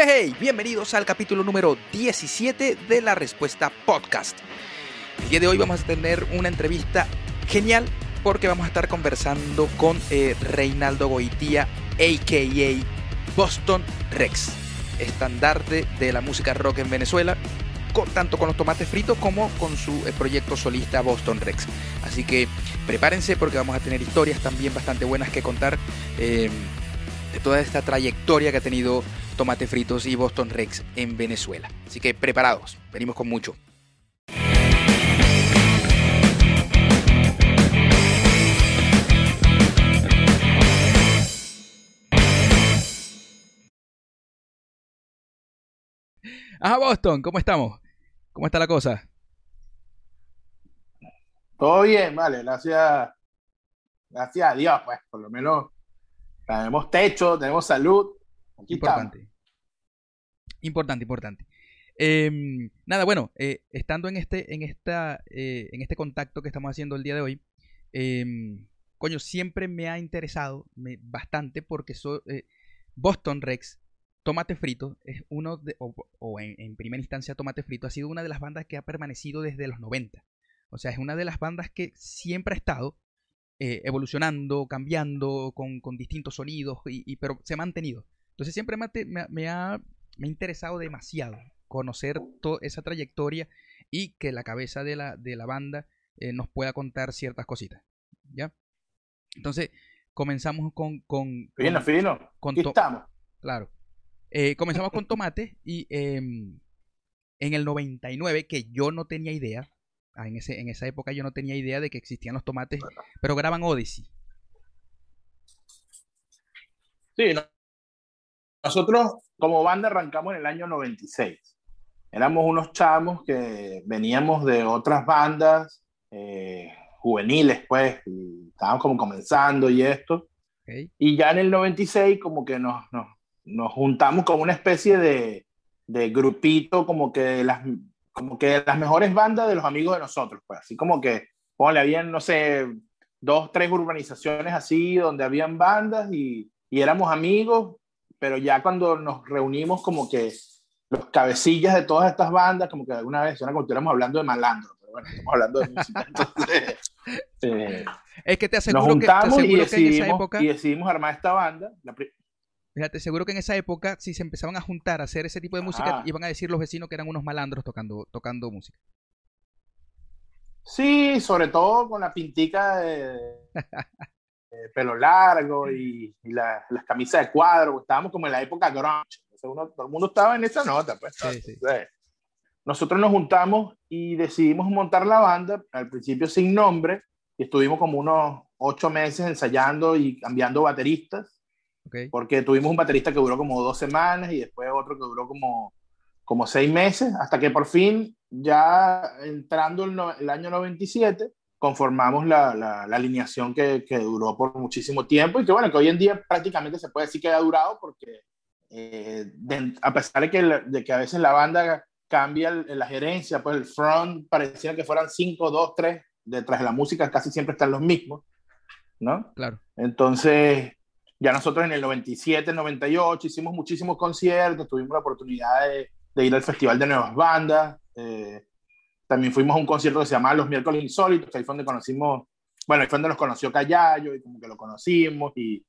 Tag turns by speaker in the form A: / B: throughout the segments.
A: Hey, bienvenidos al capítulo número 17 de la Respuesta Podcast. El día de hoy vamos a tener una entrevista genial porque vamos a estar conversando con eh, Reinaldo Goitía, a.k.a. Boston Rex, estandarte de la música rock en Venezuela, tanto con los tomates fritos como con su eh, proyecto solista Boston Rex. Así que prepárense porque vamos a tener historias también bastante buenas que contar eh, de toda esta trayectoria que ha tenido Tomate Fritos y Boston Rex en Venezuela. Así que preparados, venimos con mucho. Ajá, Boston, ¿cómo estamos? ¿Cómo está la cosa?
B: Todo bien, vale, gracias, gracias a Dios, pues, por lo menos tenemos techo, tenemos salud.
A: Importante. Importante, importante. Em, nada, bueno, eh, estando en este, en esta, eh, en este contacto que estamos haciendo el día de hoy, em, coño, siempre me ha interesado bastante porque so- eh, Boston Rex, Tomate Frito, es uno de, o, en, primera instancia Tomate Frito, ha sido una de las bandas que ha permanecido desde los 90. O sea, es una de las bandas que siempre ha estado eh, evolucionando, cambiando, con, distintos sonidos, y- pero se ha mantenido. Entonces siempre me me ha- me ha- me ha interesado demasiado conocer toda esa trayectoria y que la cabeza de la, de la banda eh, nos pueda contar ciertas cositas. ¿Ya? Entonces, comenzamos con... con,
B: Fino,
A: con-
B: fino.
A: con
B: Aquí
A: to-
B: estamos.
A: Claro. Eh, comenzamos con Tomate y em, en el 99, que yo no tenía idea, ah, en, ese, en esa época yo no tenía idea de que existían los tomates, pero graban Odyssey.
B: Sí, no- nosotros como banda arrancamos en el año 96. Éramos unos chamos que veníamos de otras bandas eh, juveniles, pues, y estábamos como comenzando y esto.
A: ¿ok?
B: Y ya en el 96 como que nos, nos, nos juntamos como una especie de, de grupito, como que, las, como que las mejores bandas de los amigos de nosotros, pues así como que, ponle, habían, no sé, dos, tres urbanizaciones así donde habían bandas y, y éramos amigos, pero ya cuando nos reunimos como que los cabecillas de todas estas bandas, como que alguna vez suena como estuviéramos hablando de malandro, pero bueno, estamos hablando de música, entonces... eh,
A: Es que te
B: nos
A: aseguro, que, te
B: juntamos y
A: aseguro que en esa
B: decidimos,
A: época,
B: y decidimos armar esta banda. La
A: fíjate, seguro que en esa época, si se empezaban a juntar a hacer ese tipo de música,
B: Ajá.
A: iban a decir los vecinos que eran unos malandros tocando, tocando música.
B: Sí, sobre todo con la pintica de, de pelo largo y, y la- las camisas de cuadro. Estábamos como en la época grunge. Entonces uno- todo el mundo estaba en esa nota. Pues,
A: Sí, sí.
B: Entonces, nosotros nos juntamos y decidimos montar la banda, al principio sin nombre, y estuvimos como unos ocho meses ensayando y cambiando bateristas.
A: ¿ok?
B: porque tuvimos un baterista que duró como dos semanas y después otro que duró como, como seis meses, hasta que por fin, ya entrando el, no- el año 97, conformamos la, la, la alineación que, que duró por muchísimo tiempo y que bueno, que hoy en día prácticamente se puede decir que ha durado porque eh, de- a pesar de que, la- de que a veces la banda cambia la gerencia, pues el front parecía que fueran cinco, dos, tres, detrás de la música casi siempre están los mismos, ¿no?
A: Claro.
B: Entonces, ya nosotros en el 97, 98 hicimos muchísimos conciertos, tuvimos la oportunidad de, de ir al Festival de Nuevas Bandas. eh, también fuimos a un concierto que se llamaba Los Miércoles Insólitos, que ahí fue donde conocimos, bueno, ahí fue donde nos conoció Callayo y como que lo conocimos y,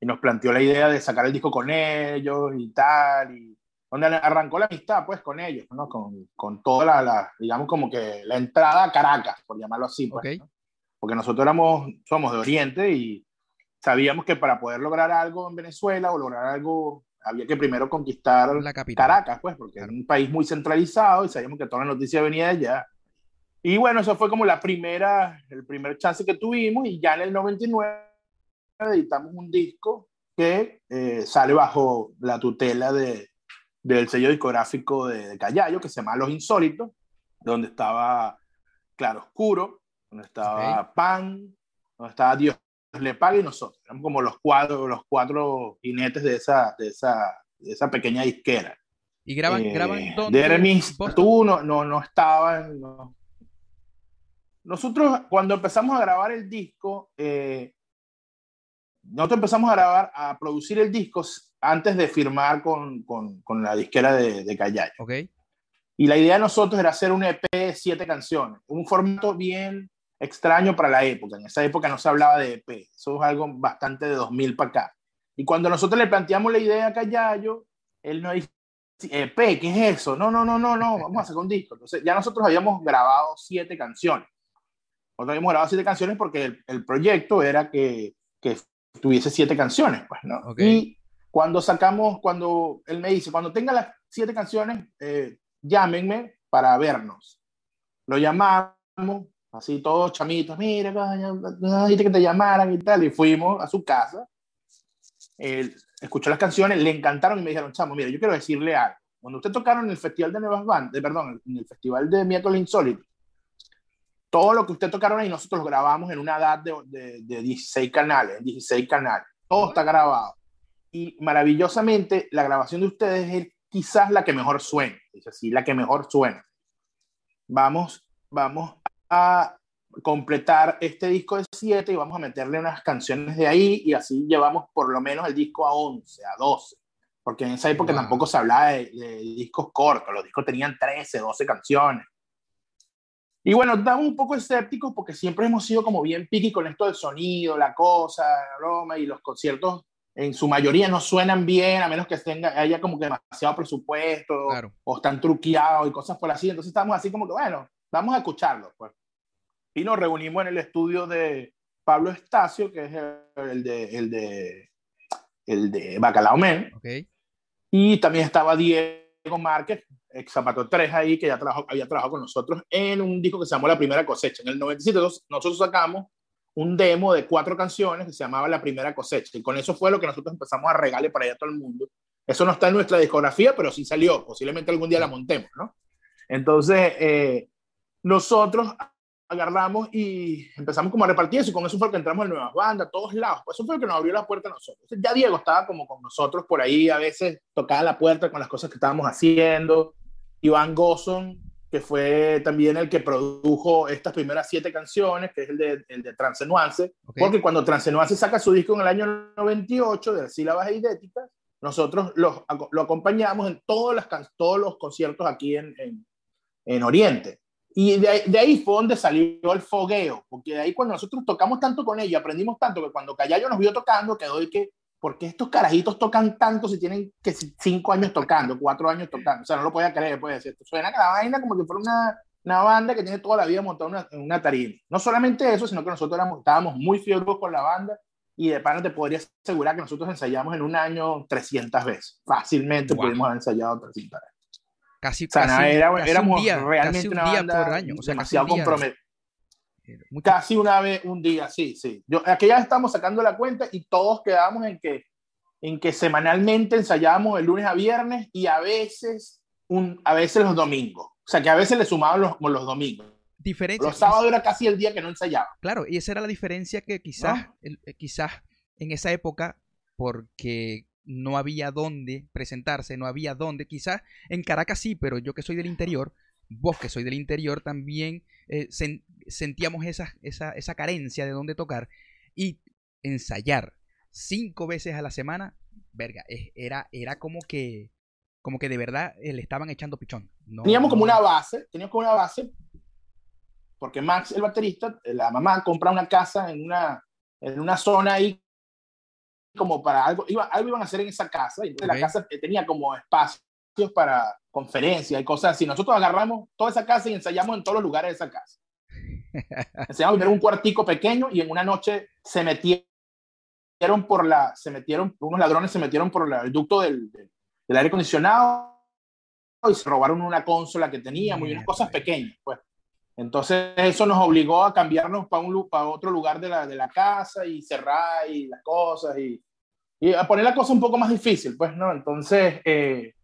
B: y nos planteó la idea de sacar el disco con ellos y tal. Y donde arrancó la amistad, pues, con ellos, ¿no? Con, con toda la, la, digamos, como que la entrada a Caracas, por llamarlo así, pues,
A: Ok.
B: ¿no? Porque nosotros éramos, somos de Oriente y sabíamos que para poder lograr algo en Venezuela o lograr algo, había que primero conquistar
A: La capital.
B: Caracas, pues, porque
A: Claro.
B: es un país muy centralizado y sabíamos que toda la noticia venía de allá. Y bueno, eso fue como la primera, el primer chance que tuvimos y ya en el 99 editamos un disco que eh, sale bajo la tutela de, del sello discográfico de, de Callayo, que se llama Los Insólitos, donde estaba Claro Oscuro, donde estaba Pan, donde estaba Dios le pague y nosotros. Éramos como los cuatro, los cuatro jinetes de esa, de esa, de esa pequeña disquera.
A: Y graban,
B: Eh,
A: graban dónde?
B: Dermis, tú no, no, no estaba. no. Nosotros, cuando empezamos a grabar el disco, eh, nosotros empezamos a grabar, a producir el disco antes de firmar con, con, con la disquera de, de Callayo.
A: Ok.
B: Y la idea de nosotros era hacer un EP de siete canciones, un formato bien extraño para la época. En esa época no se hablaba de EP, eso es algo bastante de 2000 para acá. Y cuando nosotros le planteamos la idea a Callayo, él nos dice, EP, ¿qué es eso? No, no, no, no, no, vamos a hacer un disco. Entonces ya nosotros habíamos grabado siete canciones. Nosotros habíamos grabado siete canciones porque el, el proyecto era que, que, tuviese siete canciones, pues, ¿no?
A: Okay.
B: Y cuando sacamos, cuando él me dice, cuando tenga las siete canciones, eh, llámenme para vernos. Lo llamamos, así todos chamitos, mira, dijiste que te llamaran y tal, y fuimos a su casa. Él escuchó las canciones, le encantaron y me dijeron, chamo, mira, yo quiero decirle algo. Cuando usted tocaron en el Festival de Nuevas Bandas, perdón, en el Festival de Miércoles Insólito, todo lo que usted tocaron ahí, nosotros lo grabamos en una edad de, de, de 16 canales, 16 canales. Todo está grabado. Y maravillosamente, la grabación de ustedes es quizás la que mejor suena. Es así, la que mejor suena. Vamos, vamos a completar este disco de 7 y vamos a meterle unas canciones de ahí y así llevamos por lo menos el disco a 11, a 12. Porque en esa época wow. tampoco se hablaba de, de, discos cortos, los discos tenían 13, 12 canciones. Y bueno, estamos un poco escépticos porque siempre hemos sido como bien piqui con esto del sonido, la cosa, la broma y los conciertos en su mayoría no suenan bien, a menos que tenga, haya como que demasiado presupuesto
A: claro.
B: o están truqueados y cosas por así. Entonces estamos así como que, bueno, vamos a escucharlo. Pues. Y nos reunimos en el estudio de Pablo Estacio, que es el de, el de, el de Bacalao Men.
A: Okay.
B: Y también estaba Diego Márquez, ex Zapato 3 ahí, que ya trabajó, había trabajado con nosotros en un disco que se llamó La Primera Cosecha. En el 97 nosotros sacamos un demo de cuatro canciones que se llamaba La Primera Cosecha. Y con eso fue lo que nosotros empezamos a regalar para allá a todo el mundo. Eso no está en nuestra discografía, pero sí salió. Posiblemente algún día la montemos, ¿no? Entonces, eh, nosotros agarramos y empezamos como a repartir eso. Y con eso fue que entramos en nuevas bandas, a todos lados. Pues eso fue lo que nos abrió la puerta a nosotros. Ya Diego estaba como con nosotros por ahí, a veces tocaba la puerta con las cosas que estábamos haciendo. Iván Gosson, que fue también el que produjo estas primeras siete canciones, que es el de, el de Transenuance, okay. porque cuando Transenuance saca su disco en el año 98 de sílabas idénticas, nosotros lo, lo acompañamos en todas las, todos los conciertos aquí en, en, en Oriente. Y de, de, ahí fue donde salió el fogueo, porque de ahí cuando nosotros tocamos tanto con ellos, aprendimos tanto, que cuando Callayo nos vio tocando, quedó y que, ¿por qué estos carajitos tocan tanto si tienen que cinco años tocando, cuatro años tocando? O sea, no lo podía creer, puede decir. Suena la vaina como que fuera una, una banda que tiene toda la vida montada una, en una tarima. No solamente eso, sino que nosotros éramos, estábamos muy fieros con la banda y de pana te podría asegurar que nosotros ensayamos en un año 300 veces. Fácilmente wow. pudimos haber ensayado 300 veces.
A: Casi,
B: o sea,
A: casi,
B: era,
A: casi
B: éramos
A: un día,
B: realmente
A: casi un
B: una
A: día
B: banda
A: por año. O sea,
B: demasiado comprometida.
A: Mucho...
B: Casi una vez, un día, sí, sí. Yo, aquí ya estamos sacando la cuenta y todos quedamos en que en que semanalmente ensayábamos de lunes a viernes y a veces, un, a veces los domingos. O sea, que a veces le sumaban los, los domingos.
A: Diferencia.
B: Los sábados era casi el día que no ensayaba.
A: Claro, y esa era la diferencia que quizás, ¿No? el, quizás en esa época, porque no había dónde presentarse, no había dónde, quizás en Caracas sí, pero yo que soy del interior, vos que soy del interior también eh, sen, sentíamos esa, esa, esa carencia de dónde tocar y ensayar cinco veces a la semana, verga, era, era como que como que de verdad eh, le estaban echando pichón.
B: No, teníamos como una base, teníamos como una base, porque Max, el baterista, la mamá compra una casa en una, en una zona ahí como para algo, iba, algo iban a hacer en esa casa, y entonces okay. la casa tenía como espacios para conferencias y cosas así. Nosotros agarramos toda esa casa y ensayamos en todos los lugares de esa casa. Ensayamos primero un cuartico pequeño y en una noche se metieron por la, se metieron, unos ladrones se metieron por la, el ducto del, del, del, aire acondicionado y se robaron una consola que teníamos y unas cosas pequeñas, pues. Entonces eso nos obligó a cambiarnos para, un, para otro lugar de la, de la casa y cerrar y las cosas y, y a poner la cosa un poco más difícil, pues, ¿no? Entonces eh,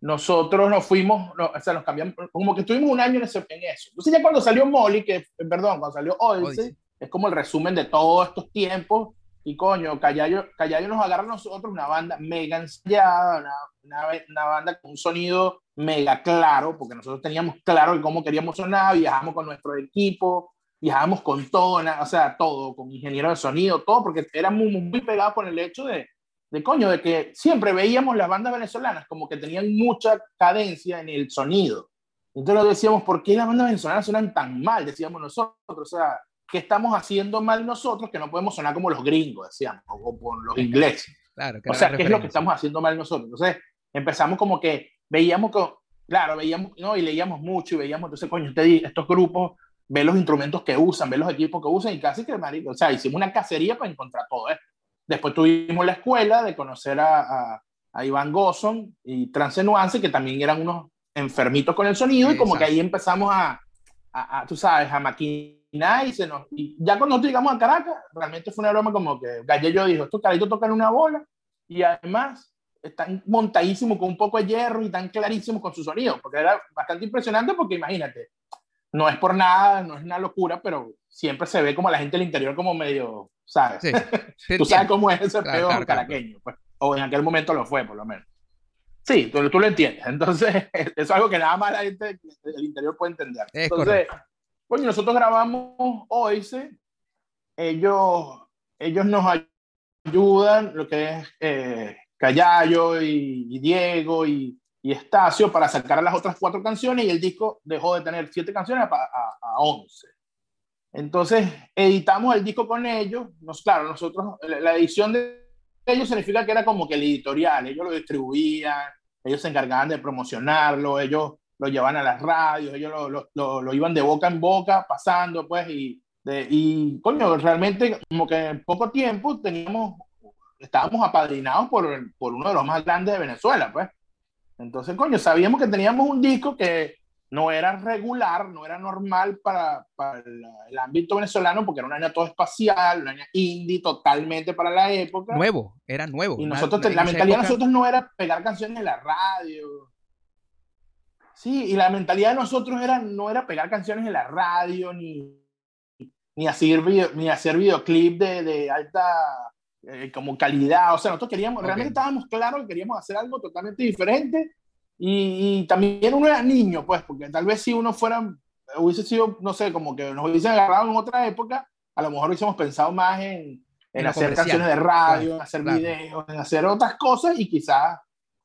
B: nosotros nos fuimos, no, o sea, nos cambiamos, como que estuvimos un año en, eso. Entonces ya cuando salió Molly, que, perdón, cuando salió Odyssey, Odyssey, es como el resumen de todos estos tiempos y coño, Callayo, Callayo nos agarra a nosotros una banda mega ensayada, una, una, banda con un sonido mega claro, porque nosotros teníamos claro cómo queríamos sonar, viajamos con nuestro equipo, viajábamos con todo, o sea, todo, con ingeniero de sonido, todo, porque éramos muy, muy pegados con el hecho de, de coño, de que siempre veíamos las bandas venezolanas como que tenían mucha cadencia en el sonido. Entonces decíamos, ¿por qué las bandas venezolanas suenan tan mal? Decíamos nosotros, o sea, ¿qué estamos haciendo mal nosotros que no podemos sonar como los gringos, decíamos, o como los ingleses? Claro, o sea, ¿qué es lo que estamos haciendo mal nosotros? Entonces empezamos como que veíamos que, claro, veíamos, no, y leíamos mucho y veíamos, entonces, coño, te estos grupos, ve los instrumentos que usan, ve los equipos que usan y casi que, marico, o sea, hicimos una cacería para encontrar todo esto. Después tuvimos la escuela de conocer a, a, Iván Gosson y Transenuance, que también eran unos enfermitos con el sonido, y como que ahí empezamos a, a, tú sabes, a maquinar y, se nos, y ya cuando nosotros llegamos a Caracas, realmente fue una broma como que Gallello dijo, estos caritos tocan una bola y además están montadísimos con un poco de hierro y están clarísimos con su sonido, porque era bastante impresionante porque imagínate, no es por nada, no es una locura, pero siempre se ve como la gente del interior como medio, ¿sabes? tú sabes cómo es ese peor caraqueño, pues, o en aquel momento lo fue, por lo menos. Sí, tú, tú, lo entiendes. Entonces, eso es algo que nada más la gente del interior puede entender. Entonces, bueno, nosotros grabamos hoy, ellos, ellos nos ayudan, lo que es eh, Callayo y Diego y, y Estacio para sacar las otras cuatro canciones y el disco dejó de tener siete canciones a, a, once. Entonces editamos el disco con ellos. Nos, claro, nosotros, la edición de ellos significa que era como que el editorial, ellos lo distribuían, ellos se encargaban de promocionarlo, ellos lo llevaban a las radios, ellos lo, lo, lo, iban de boca en boca, pasando, pues, y, de, y coño, realmente como que en poco tiempo teníamos, estábamos apadrinados por, por uno de los más grandes de Venezuela, pues. Entonces, coño, sabíamos que teníamos un disco que no era regular, no era normal para, para el, ámbito venezolano, porque era una año todo espacial, una año indie totalmente para la época.
A: Nuevo, era nuevo.
B: Y nosotros, la mentalidad de nosotros no era pegar canciones en la radio. Sí, y la mentalidad de nosotros era, no era pegar canciones en la radio, ni, ni, hacer, video, ni hacer videoclip de, de alta eh, como calidad, o sea, nosotros queríamos, realmente estábamos claros que queríamos hacer algo totalmente diferente y, también uno era niño, pues, porque tal vez si uno fuera, hubiese sido, no sé, como que nos hubiesen agarrado en otra época, a lo mejor hubiésemos pensado más en, en, hacer canciones de radio, en hacer videos, en hacer otras cosas y quizás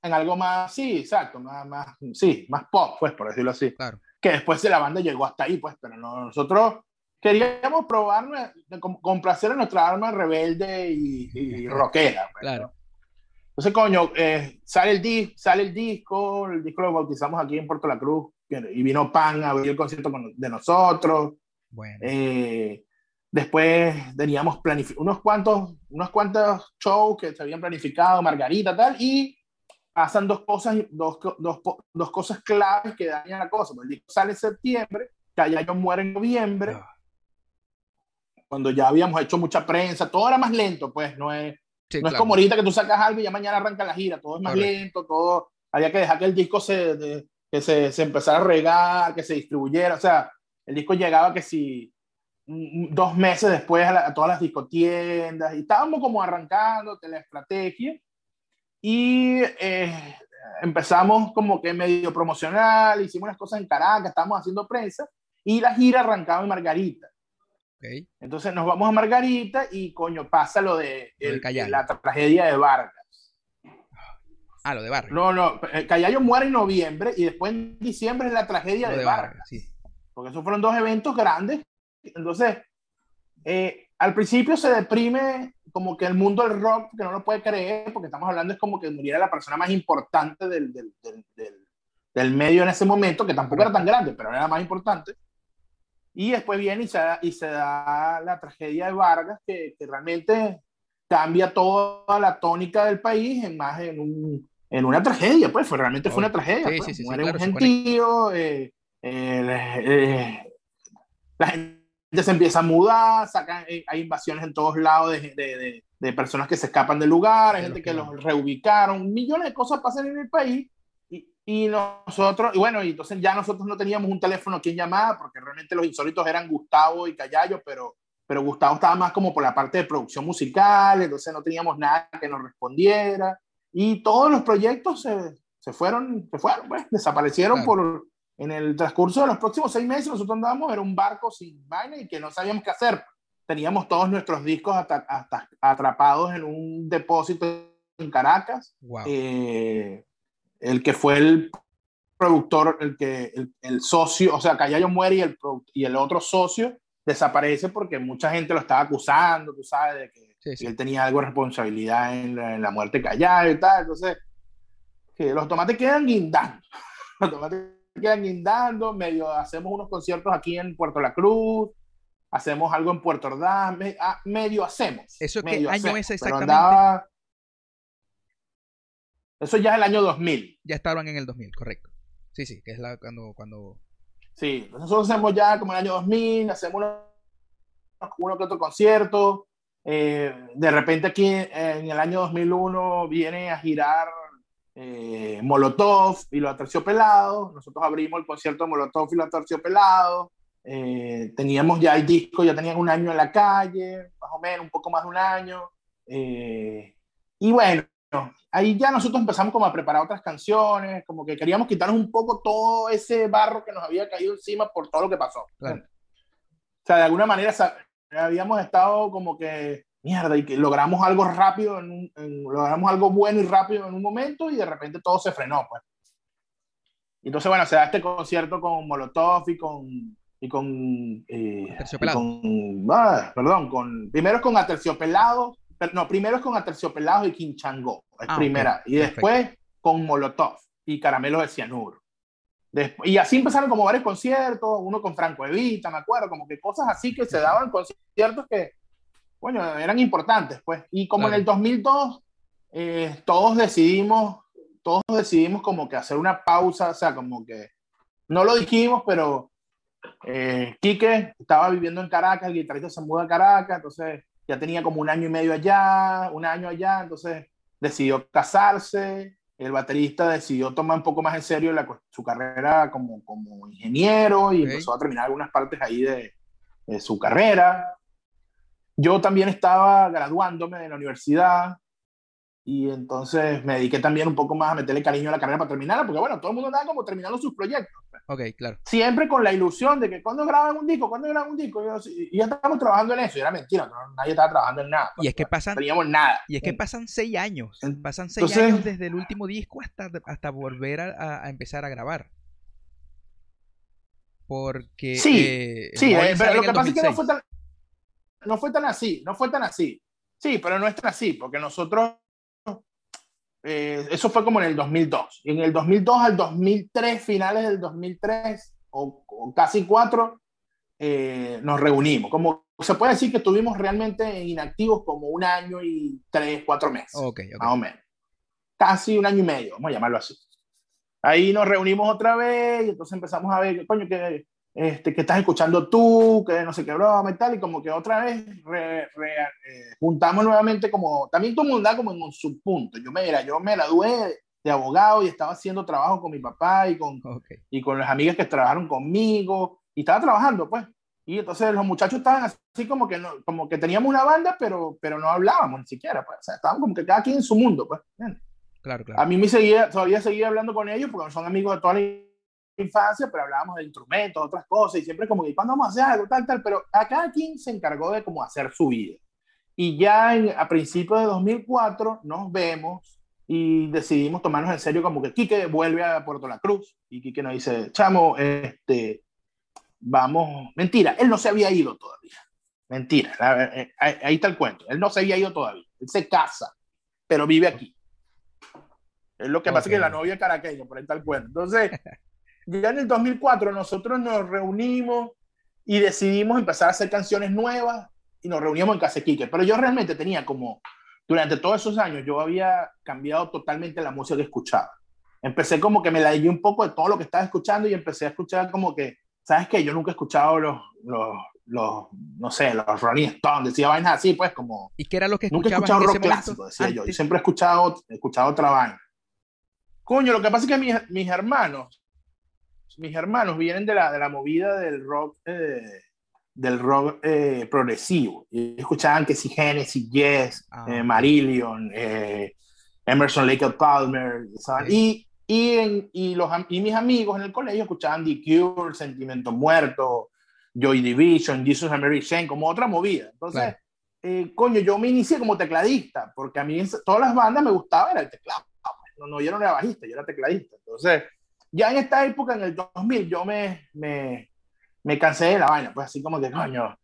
B: en algo más, sí, exacto, más, más, sí, más pop, pues, por decirlo así. Claro. Que después de la banda llegó hasta ahí, pues, pero no, nosotros queríamos probar, complacer a nuestra alma rebelde y, y rockera. Pues, claro. Entonces, coño, eh, sale, el sale el disco, el disco lo bautizamos aquí en Puerto La Cruz, y vino Pan a abrir el concierto de nosotros. Bueno. Eh, después teníamos unos cuantos, unos cuantos shows que se habían planificado, Margarita, tal, y pasan dos cosas, dos, dos, dos cosas claves que dañan la cosa. El disco sale en septiembre, yo muere en noviembre. Cuando ya habíamos hecho mucha prensa, todo era más lento, pues no es, no es como ahorita que tú sacas algo y ya mañana arranca la gira, todo es más lento, todo, había que dejar que el disco se, que se, se, empezara a regar, que se distribuyera, o sea, el disco llegaba que si dos meses después a, todas las discotiendas y estábamos como arrancando la estrategia y eh, empezamos como que medio promocional, hicimos unas cosas en Caracas, estábamos haciendo prensa y la gira arrancaba en Margarita. Entonces nos vamos a Margarita y coño, pasa lo de, la tragedia de Vargas.
A: Ah, lo de Vargas.
B: No, no, eh, Callayo muere en noviembre y después en diciembre es la tragedia de, Vargas. Porque esos fueron dos eventos grandes. Entonces, eh, al principio se deprime como que el mundo del rock, que no lo puede creer, porque estamos hablando es como que muriera la persona más importante del, del, del, del medio en ese momento, que tampoco era tan grande, pero era la más importante. Y después viene y se da, y se da la tragedia de Vargas, que, que, realmente cambia toda la tónica del país en más en, un, en una tragedia, pues fue, realmente fue una tragedia. Sí, pues. sí, Muere un gentío, eh, eh, la gente se empieza a mudar, sacan, eh, hay invasiones en todos lados de, de, de, personas que se escapan del lugar, hay gente que los reubicaron, millones de cosas pasan en el país y nosotros, y bueno, y entonces ya nosotros no teníamos un teléfono a quien llamar, porque realmente los insólitos eran Gustavo y Callayo, pero, pero Gustavo estaba más como por la parte de producción musical, entonces no teníamos nada que nos respondiera. Y todos los proyectos se, se fueron, se fueron, pues, desaparecieron por, en el transcurso de los próximos seis meses. Nosotros andábamos, era un barco sin vaina y que no sabíamos qué hacer. Teníamos todos nuestros discos hasta, hasta atrapados en un depósito en Caracas.
A: Wow.
B: Eh, el que fue el productor, el que el, el socio, o sea, Callayo muere y el, y el otro socio desaparece porque mucha gente lo estaba acusando, tú sabes, de que
A: Sí, sí.
B: él tenía algo de responsabilidad en la, en la muerte de Callayo y tal. Entonces, que los tomates quedan guindando. Los tomates quedan guindando, medio hacemos unos conciertos aquí en Puerto La Cruz, hacemos algo en Puerto Ordaz, me- ah, medio hacemos.
A: ¿Eso qué año es
B: pero
A: exactamente?
B: andaba- Eso ya es el año 2000.
A: Ya estaban en el 2000, correcto. Sí, sí, que es la cuando cuando
B: Sí, nosotros hacemos ya como el año 2000, hacemos uno, uno que otro concierto. eh, de repente aquí en el año 2001 viene a girar eh, Molotov y los Aterciopelados. Nosotros abrimos el concierto de Molotov y los Aterciopelados. Eh, teníamos ya el disco, ya tenían un año en la calle, más o menos, un poco más de un año. Eh, y bueno, ahí ya nosotros empezamos como a preparar otras canciones, como que queríamos quitarnos un poco todo ese barro que nos había caído encima por todo lo que pasó.
A: Claro.
B: O sea, de alguna manera habíamos estado como que, mierda, y que logramos algo rápido, en un- en- logramos algo bueno y rápido en un momento y de repente todo se frenó, pues. Y Entonces, bueno, se da este concierto con Molotov y con... Y con, eh, y con ah, perdón, con, primero es con Aterciopelados, pero no, primero es con Aterciopelados y Quinchango, es
A: Ah,
B: primera, y
A: Perfecto.
B: después con Molotov y Caramelos de Cianuro. Después, y así empezaron como varios conciertos, uno con Franco Evita, me acuerdo, como que cosas así que se daban conciertos que, bueno, eran importantes, pues. Y como
A: Claro.
B: en el 2002, eh, todos decidimos, todos decidimos como que hacer una pausa, o sea, como que, no lo dijimos, pero eh, Quique estaba viviendo en Caracas, el guitarrista se muda a Caracas, entonces ya tenía como un año y medio allá, un año allá, entonces decidió casarse, el baterista decidió tomar un poco más en serio la, su carrera como, como ingeniero y
A: Ok.
B: empezó a terminar algunas partes ahí de, de su carrera. Yo también estaba graduándome de la universidad y entonces me dediqué también un poco más a meterle cariño a la carrera para terminarla, porque bueno, todo el mundo andaba como terminando sus proyectos
A: Ok, claro.
B: siempre con la ilusión de que cuando graban un disco, cuando graban un disco, y, ya estamos trabajando en eso, y era mentira, no, nadie estaba trabajando en nada.
A: Y es que
B: no
A: pasan
B: teníamos nada.
A: y es que pasan seis años. Pasan seis
B: entonces-
A: años desde el último disco hasta, hasta volver a, a- empezar a grabar. Porque
B: Sí,
A: eh,
B: Sí, eh, pero lo que pasa es que no
A: 2006.
B: fue, tan, no fue tan así, no fue tan así. Sí, pero no es tan así, porque nosotros, eh, eso fue como en el 2002. Y en el 2002 al 2003, finales del 2003, o, o casi cuatro, eh, nos reunimos. Como se puede decir que estuvimos realmente inactivos como un año y tres, cuatro meses.
A: Ok, ok.
B: más o menos. Casi un año y medio, vamos a llamarlo así. Ahí nos reunimos otra vez y entonces empezamos a ver, coño, que, este, que estás escuchando tú, que no sé qué broma y tal, y como que otra vez re- re- eh, juntamos nuevamente como, también todo el mundo como en un subpunto. Yo me, mira, yo me gradué de abogado y estaba haciendo trabajo con mi papá y con,
A: Ok.
B: y con las amigas que trabajaron conmigo y estaba trabajando, pues. Y entonces los muchachos estaban así como que, no, como que teníamos una banda, pero, pero no hablábamos ni siquiera, pues. O sea, estaban como que cada quien en su mundo, pues. ¿entiendes?
A: Claro,
B: A
A: claro.
B: mí me seguía, todavía seguía hablando con ellos porque son amigos de toda la infancia, pero hablábamos de instrumentos, otras cosas, y siempre como que, ¿cuándo vamos a hacer algo? Tal, tal, pero a cada quien se encargó de como hacer su vida. Y ya en- a principios de 2004 nos vemos y decidimos tomarnos en serio como que Quique vuelve a Puerto La Cruz y Quique nos dice, chamo, este, vamos, mentira, él no se había ido todavía. Mentira, la- eh, ahí, ahí está el cuento. Él no se había ido todavía. Él se casa, pero vive aquí. Es lo que pasa
A: Ok.
B: que la novia es caraqueña, por ahí está el cuento. Entonces, ya en el 2004 nosotros nos reunimos y decidimos empezar a hacer canciones nuevas y nos reuníamos en Casa Quique. Pero yo realmente tenía como, durante todos esos años, yo había cambiado totalmente la música que escuchaba. Empecé como que me la un poco de todo lo que estaba escuchando y empecé a escuchar como que, ¿sabes qué? Yo nunca he escuchado los, los, los no sé, los Rolling Stones, decía vainas así, pues como,
A: ¿Y qué era lo que
B: Nunca he escuchado rock clásico, decía yo. Yo siempre he escuchado, he escuchado otra vaina. Coño, lo que pasa es que mis, mis hermanos, mis hermanos vienen de la, de la movida del rock, eh, del rock eh, progresivo. Y escuchaban que si Genesis, Yes,
A: Ah,
B: eh. Marillion, Emerson Lake Palmer, ¿saben?
A: Ok.
B: y, y, en- y, los, y mis amigos en el colegio escuchaban The Cure, Sentimiento Muerto, Joy Division, Jesus and Mary Chain, como otra movida. Entonces,
A: Claro.
B: eh, coño, yo me inicié como tecladista, porque a mí todas las bandas me gustaba era el teclado. Pues, no, no, yo no era bajista, yo era tecladista. Entonces, ya en esta época, en el 2000, yo me, me, me cansé de la vaina, pues así como que, coño,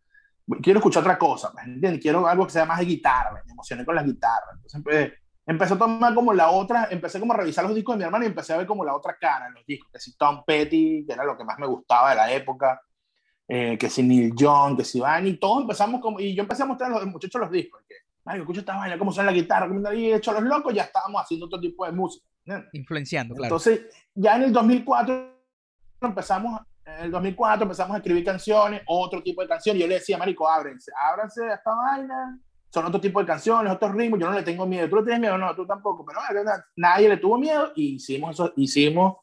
B: quiero escuchar otra cosa, pues, ¿entiendes? Quiero algo que sea más de guitarra, me emocioné con la guitarra. Entonces, pues, empecé a tomar como la otra, empecé como a revisar los discos de mi hermano y empecé a ver como la otra cara en los discos, que si Tom Petty, que era lo que más me gustaba de la época, eh, que si Neil Young, que si Van, y todos empezamos como, y yo empecé a mostrar a los muchachos los discos, que, Mario, escucha esta vaina, cómo suena la guitarra, cómo y hecho los locos, ya estábamos haciendo otro tipo de música.
A: Influenciando, claro.
B: Entonces, ya en el 2004 empezamos, en el 2004 empezamos a escribir canciones, otro tipo de canciones, yo le decía, Marico, ábrense, ábranse a esta vaina, son otro tipo de canciones, otros ritmos, yo no le tengo miedo, tú no tienes miedo, no, tú tampoco, pero nadie le tuvo miedo. Y hicimos eso, hicimos,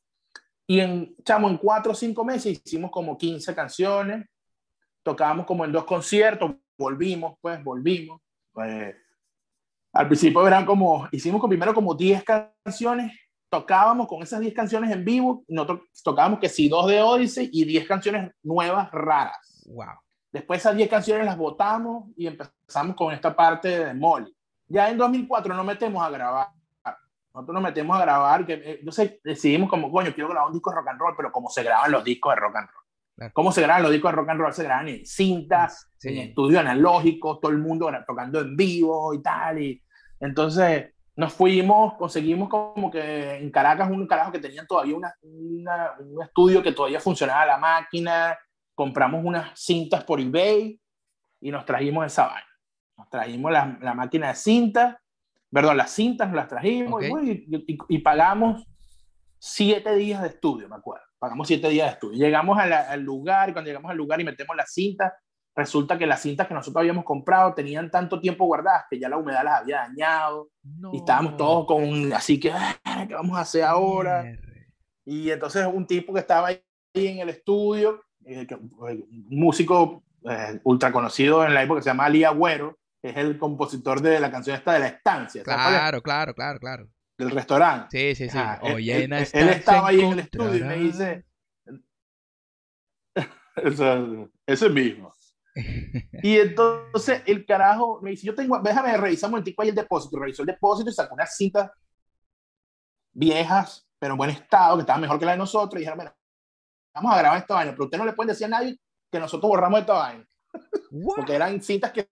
B: y en, chamo, en cuatro o cinco meses hicimos como 15 canciones, tocábamos como en dos conciertos, volvimos, pues, volvimos, pues, al principio eran como, hicimos primero como 10 canciones, tocábamos con esas 10 canciones en vivo, nosotros tocábamos que sí, dos de Odyssey y 10 canciones nuevas raras.
A: Wow.
B: Después esas 10 canciones las votamos y empezamos con esta parte de Molly. Ya en 2004 nos metemos a grabar. Nosotros nos metemos a grabar, que eh, no sé, decidimos como, coño, quiero grabar un disco de rock and roll, pero como se graban los discos de rock and roll. ¿Cómo se graban los discos de rock and roll? Se graban en cintas, en estudios analógicos, todo el mundo tocando en vivo y tal. Y entonces nos fuimos, conseguimos como que en Caracas un carajo que tenían todavía una, un estudio que todavía funcionaba la máquina, compramos unas cintas por eBay y nos trajimos esa vaina. Nos trajimos la, la máquina de cintas, perdón, las cintas nos las trajimos y, pagamos siete días de estudio, me acuerdo. Pagamos siete días de estudio. Llegamos al lugar y cuando llegamos al lugar y metemos las cintas, resulta que las cintas que nosotros habíamos comprado tenían tanto tiempo guardadas que ya la humedad las había dañado. Y estábamos todos con, así que, ah, ¿qué vamos a hacer ahora? Y entonces un tipo que estaba ahí en el estudio eh, un músico eh, ultra conocido en la época que se llama Ali Agüero, es el compositor de la canción esta de La Estancia.
A: Claro, claro, claro, claro.
B: Del restaurante.
A: Sí, sí, sí.
B: él, estaba ahí en el estudio y me dice... ese mismo. y entonces el carajo me dice, yo tengo, déjame revisar un momentico ahí el depósito. Revisó el depósito y sacó unas cintas viejas, pero en buen estado, que estaban mejor que la de nosotros. Y dijeron, mira, vamos a grabar esta vaina, pero usted no le puede decir a nadie que nosotros borramos esta vaina. Porque eran cintas que...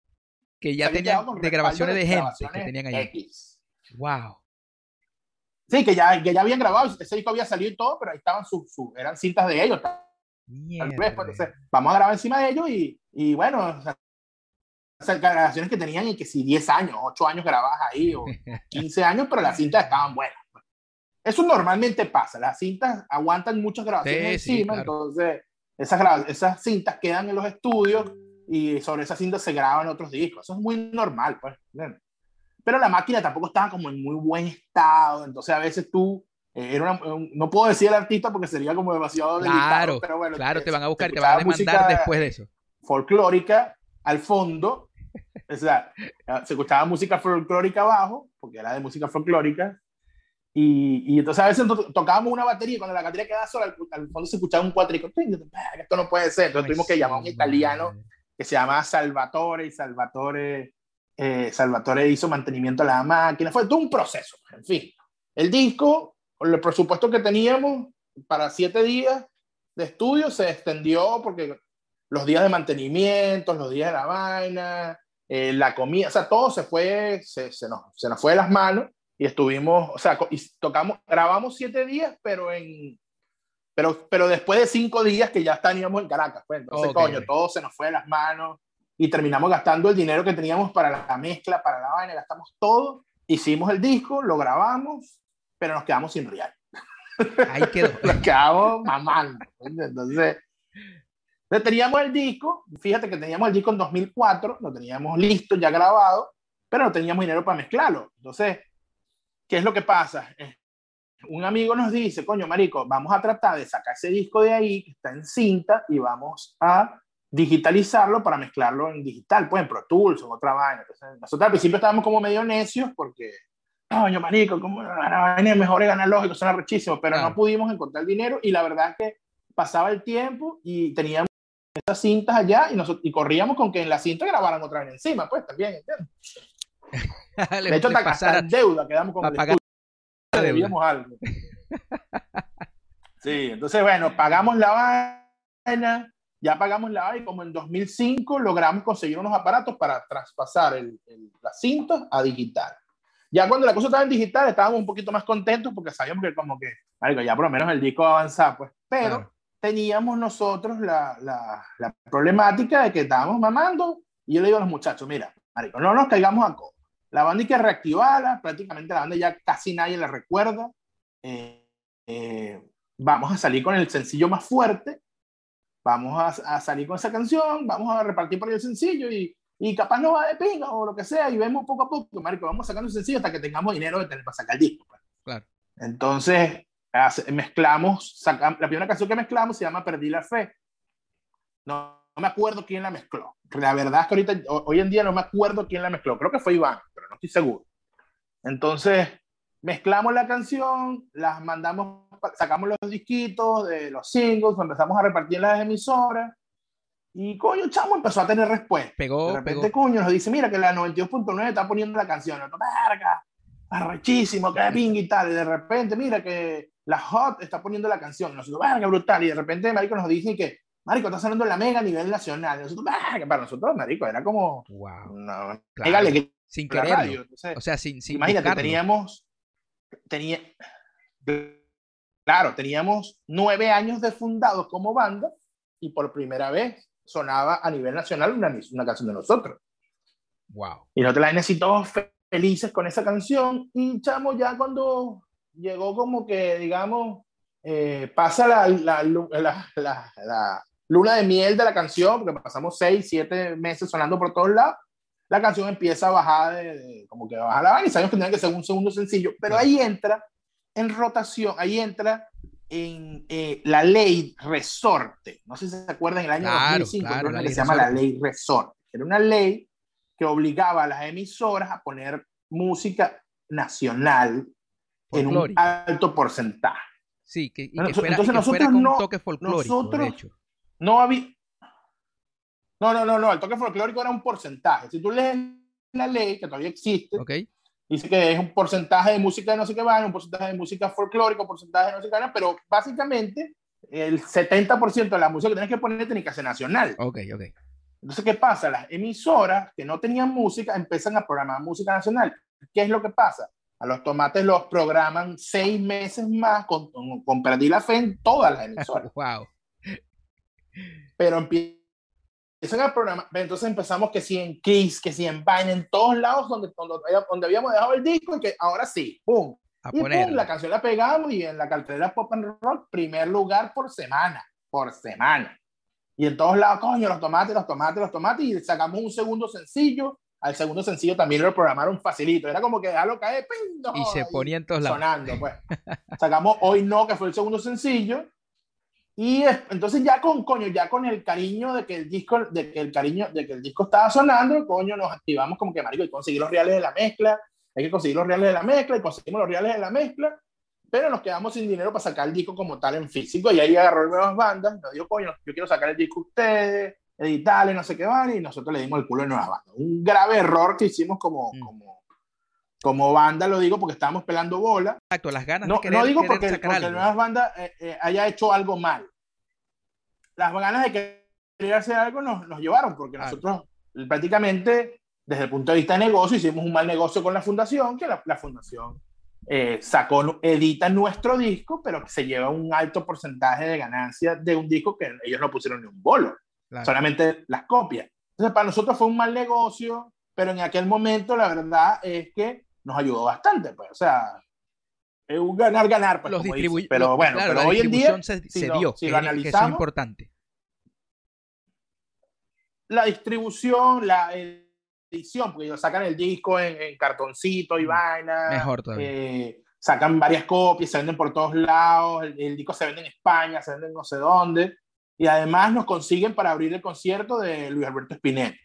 A: Que ya tenían de grabaciones de gente que tenían ahí. Wow.
B: Sí, que ya, que ya habían grabado, ese disco había salido y todo, pero ahí estaban sus, eran cintas de ellos. Tal vez, pues, vamos a grabar encima de ellos y, y bueno, o sea, grabaciones que tenían y que si 10 años, 8 años grabadas ahí o 15 años, pero las cintas estaban buenas. Eso normalmente pasa, las cintas aguantan muchas grabaciones encima, entonces esas, esas cintas quedan en los estudios y sobre esas cintas se graban otros discos. Eso es muy normal, pues. Pero la máquina tampoco estaba como en muy buen estado, entonces a veces tú eh, era no puedo decir el artista porque sería como demasiado
A: claro, pero bueno, claro, te van a buscar, te van a demandar después de eso.
B: Folclórica al fondo, o sea, se escuchaba música folclórica abajo, porque era de música folclórica, y, entonces a veces tocábamos una batería y cuando la batería quedaba sola, al, fondo se escuchaba un cuatrico. Esto no puede ser. Entonces tuvimos que llamar a un italiano que se llama Salvatore y Salvatore, eh, Salvatore hizo mantenimiento a la máquina. Fue todo un proceso. En fin, el disco, con el presupuesto que teníamos para siete días de estudio, se extendió porque los días de mantenimiento, los días de la vaina, eh, la comida, o sea, todo se fue, se, se, nos, se nos fue de las manos y estuvimos, o sea, y tocamos, grabamos siete días, pero en, pero, pero después de cinco días que ya estábamos en Caracas, pues, entonces, coño, todo se nos fue de las manos y terminamos gastando el dinero que teníamos para la mezcla, para la vaina, gastamos todo, hicimos el disco, lo grabamos, pero nos quedamos sin real.
A: Ahí quedó.
B: nos quedamos mamando. Entonces, teníamos el disco, fíjate que teníamos el disco en 2004, lo teníamos listo, ya grabado, pero no teníamos dinero para mezclarlo. Entonces, ¿Qué es lo que pasa? Eh, un amigo nos dice, coño, marico, vamos a tratar de sacar ese disco de ahí, que está en cinta, y vamos a digitalizarlo para mezclarlo en digital, pues en Pro Tools en otra vaina. nosotros al principio estábamos como medio necios porque, coño, marico, como la vaina es mejor es lógico, suena rechísimo, pero no pudimos encontrar dinero y la verdad es que pasaba el tiempo y teníamos esas cintas allá y, nosotros, y corríamos con que en la cinta grabaran otra vez encima, pues también, ¿entiendes? de hecho, hasta deuda quedamos con el debíamos algo. Sí, entonces, bueno, pagamos la vaina, ya pagamos la y como en 2005 logramos conseguir unos aparatos para traspasar el, la cinta a digital. Ya cuando la cosa estaba en digital estábamos un poquito más contentos porque sabíamos que como que, ya por lo menos el disco avanzaba, pues, pero teníamos nosotros la, la, la, problemática de que estábamos mamando y yo le digo a los muchachos, mira, marico, no nos caigamos a codo. La banda hay que reactivarla, prácticamente la banda ya casi nadie la recuerda. Eh, eh, vamos a salir con el sencillo más fuerte, vamos a, a, salir con esa canción, vamos a repartir por el sencillo y, y capaz no va de pinga o lo que sea y vemos poco a poco, marico, vamos sacando el sencillo hasta que tengamos dinero de tener para sacar el disco. Pues. Claro. Entonces, mezclamos, sacamos, la primera canción que mezclamos se llama Perdí la Fe. No, no, me acuerdo quién la mezcló. La verdad es que ahorita, hoy en día no me acuerdo quién la mezcló. Creo que fue Iván, pero no estoy seguro. Entonces, mezclamos la canción, las mandamos, sacamos los disquitos de los singles, empezamos a repartir las emisoras. Y coño, chamo empezó a tener respuesta.
A: Pegó,
B: de repente, coño, nos dice, mira que la 92.9 está poniendo la canción. Nosotros, verga, arrechísimo, que ping y tal. Y de repente, mira que la Hot está poniendo la canción. Nosotros, verga, brutal. Y de repente, marico, nos dicen que, marico, está sonando la mega a nivel nacional. Y nosotros, verga, para nosotros, marico, era como...
A: Wow.
B: Una claro. mega
A: sin querer. O sea, sin, sin
B: Imagínate, teníamos... Tenía, claro, teníamos nueve años de fundados como banda y por primera vez sonaba a nivel nacional una, una canción de nosotros.
A: Wow.
B: Y nosotros la necesitamos felices con esa canción y chamo ya cuando llegó como que, digamos, eh, pasa la, la, la, la, luna de miel de la canción, porque pasamos seis, siete meses sonando por todos lados, la canción empieza a bajar, de, como que baja la vaina y sabemos que tenía que ser un segundo sencillo, pero ahí entra en rotación, ahí entra en eh, la ley resorte. No sé si se acuerdan, en el año 2005 claro, que se llama la ley resorte. Era una ley que obligaba a las emisoras a poner música nacional en un alto porcentaje.
A: Sí, que, y que fuera, entonces nosotros con no, un toque folclórico, nosotros hecho.
B: No había... No, no, no, no, el toque folclórico era un porcentaje. Si tú lees la ley, que todavía existe,
A: okay.
B: dice que es un porcentaje de música de no sé qué va, un porcentaje de música folclórica, un porcentaje de no sé qué pero básicamente el 70% de la música que tienes que poner tiene que ser nacional.
A: Ok, ok.
B: Entonces, ¿qué pasa? Las emisoras que no tenían música empiezan a programar música nacional. ¿Qué es lo que pasa? A los tomates los programan seis meses más con, con, Perdí la Fe en todas las emisoras.
A: wow.
B: Pero empiezan a. Entonces empezamos que si en Kiss, que si en Vine, en todos lados donde, donde, habíamos dejado el disco y que ahora sí, ¡pum! y pum, la canción la pegamos y en la cartelera Pop and Rock, primer lugar por semana, por semana. Y en todos lados, coño, los tomates, los tomates, los tomates, y sacamos un segundo sencillo. Al segundo sencillo también lo programaron facilito. Era como que dejarlo caer, ¡ping!
A: y se ponía en todos lados.
B: Sonando, pues. sacamos Hoy No, que fue el segundo sencillo. Y entonces ya con, coño, ya con el cariño de que el disco, de que el cariño, de que el disco estaba sonando, coño, nos activamos como que, marico, hay que conseguir los reales de la mezcla, hay que conseguir los reales de la mezcla, y conseguimos los reales de la mezcla, pero nos quedamos sin dinero para sacar el disco como tal en físico y ahí agarró nuevas bandas, nos dijo, coño, yo quiero sacar el disco ustedes, editarle, no sé qué van, y nosotros le dimos el culo de nuevas bandas. Un grave error que hicimos como, mm. como, como banda, lo digo porque estábamos pelando bola.
A: Exacto, las ganas
B: no,
A: de querer,
B: No digo porque, porque nuevas bandas eh, eh, haya hecho algo mal. Las ganas de querer hacer algo nos, nos llevaron, porque nosotros prácticamente, desde el punto de vista de negocio, hicimos un mal negocio con la fundación, que la, la fundación eh, sacó, edita nuestro disco, pero se lleva un alto porcentaje de ganancia de un disco que ellos no pusieron ni un bolo, solamente las copias. Entonces, para nosotros fue un mal negocio, pero en aquel momento la verdad es que nos ayudó bastante, pues, o sea, es un ganar-ganar, pues,
A: los
B: pero bueno, pero hoy en día,
A: se, si, dio, si lo analizamos, es importante.
B: La distribución, la, edición, porque ellos sacan el disco en, cartoncito y mm, vaina.
A: Mejor todavía.
B: Eh, sacan varias copias, se venden por todos lados, el, disco se vende en España, se vende en no sé dónde, y además nos consiguen para abrir el concierto de Luis Alberto Spinetta.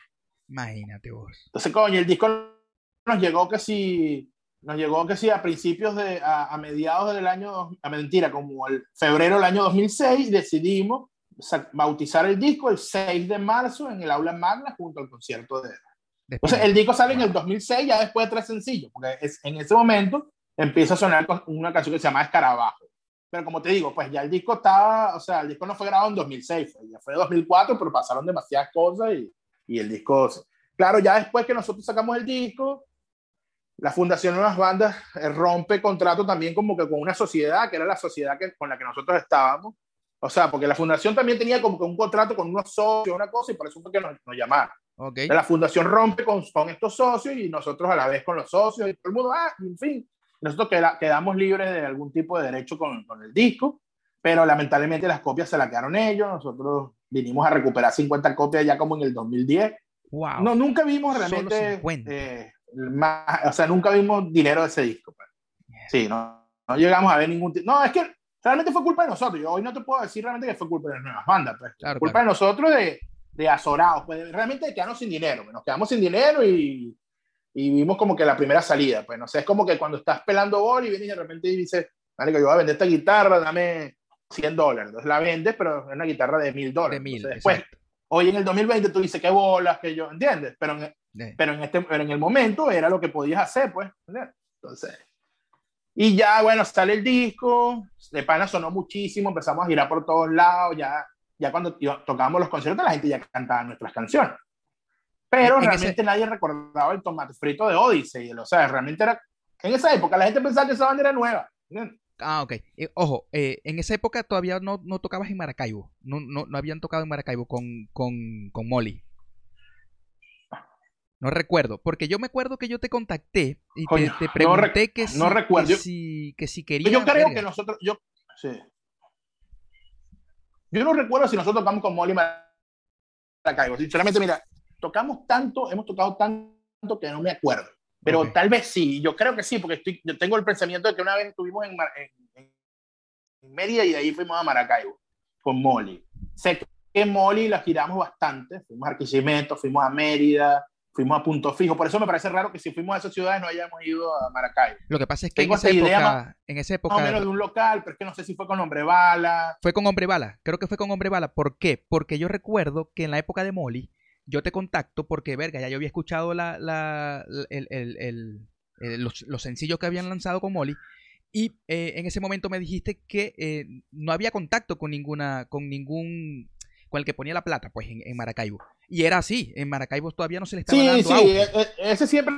A: Imagínate vos.
B: Entonces, coño, el disco nos llegó que si, nos llegó que si a principios de, a, mediados del año, a mentira, como el febrero del año 2006, decidimos bautizar el disco el 6 de marzo en el aula magna junto al concierto de... Entonces, el disco sale en el 2006, ya después de tres sencillos, porque es, en ese momento empieza a sonar una canción que se llama Escarabajo. Pero como te digo, pues ya el disco estaba, o sea, el disco no fue grabado en 2006, fue, ya fue 2004, pero pasaron demasiadas cosas y, y el disco... Claro, ya después que nosotros sacamos el disco, la Fundación Nuevas Bandas eh, rompe contrato también como que con una sociedad, que era la sociedad que, con la que nosotros estábamos. O sea, porque la fundación también tenía como que un contrato con unos socios, una cosa, y por eso fue que nos, nos llamaron.
A: Okay.
B: La fundación rompe con, con, estos socios y nosotros a la vez con los socios y todo el mundo, ah, en fin, nosotros queda, quedamos libres de algún tipo de derecho con, con, el disco, pero lamentablemente las copias se las quedaron ellos, nosotros vinimos a recuperar 50 copias ya como en el 2010.
A: Wow.
B: No, nunca vimos realmente eh, más, o sea, nunca vimos dinero de ese disco. Pues. Sí, no, no llegamos a ver ningún. No, es que realmente fue culpa de nosotros. Yo hoy no te puedo decir realmente que fue culpa de las nuevas bandas. Pues.
A: Claro,
B: culpa
A: claro.
B: de nosotros de, de azorados. Pues realmente de quedarnos sin dinero. Nos quedamos sin dinero y, y vimos como que la primera salida. Pues no sé, es como que cuando estás pelando bol y vienes y de repente dices, que yo voy a vender esta guitarra, dame 100 dólares. Entonces la vendes, pero es una guitarra de 1000 dólares.
A: De mil,
B: Entonces, después, hoy en el 2020 tú dices, qué bolas, que yo, ¿entiendes? Pero en,
A: Sí.
B: pero en, este, pero en el momento era lo que podías hacer, pues. Entonces, y ya, bueno, sale el disco, de pana sonó muchísimo, empezamos a girar por todos lados, ya, ya cuando tocábamos los conciertos la gente ya cantaba nuestras canciones. Pero
A: En
B: realmente
A: ese-
B: nadie recordaba el tomate frito de Odyssey, o sea, realmente era, en esa época la gente pensaba que esa banda era nueva. ¿entiendes?
A: Ah, ok. Eh, ojo, eh, en esa época todavía no, no tocabas en Maracaibo. No, no, no habían tocado en Maracaibo con, con, con Molly. No recuerdo, porque yo me acuerdo que yo te contacté y te-
B: Coño,
A: te, pregunté que, si,
B: no recuerdo.
A: que
B: Yo-
A: si, que si quería.
B: Yo creo
A: verga.
B: que nosotros, yo, sí. Yo no recuerdo si nosotros tocamos con Molly Maracaibo. Sinceramente, mira, tocamos tanto, hemos tocado tanto que no me acuerdo. Pero tal vez sí, yo creo que sí, porque estoy, yo tengo el pensamiento de que una vez estuvimos en, en Mérida y de ahí fuimos a Maracaibo con Molly. Sé que Molly la giramos bastante, fuimos a Arquisimeto, fuimos a Mérida, fuimos a Punto Fijo. Por eso me parece raro que si fuimos a esas ciudades no hayamos ido a Maracaibo.
A: Lo que pasa es que en
B: Tengo
A: esa,
B: esa idea
A: época, en esa
B: Más o menos
A: época
B: de un local, pero es que no sé si fue con Hombre Bala.
A: fue con Hombre Bala. Creo que fue con Hombre Bala. ¿Por qué? Porque yo recuerdo que en la época de Molly, yo te contacto porque, verga, ya yo había escuchado la, la, la- el, el- el- el- los, los sencillos que habían lanzado con Molly. Y eh, en ese momento me dijiste que eh, no había contacto con ninguna, con ningún, con el que ponía la plata, pues, en, en Maracaibo. Y era así, en Maracaibo todavía no se le estaba
B: Sí,
A: dando
B: sí,
A: auge.
B: e- e- ese siempre,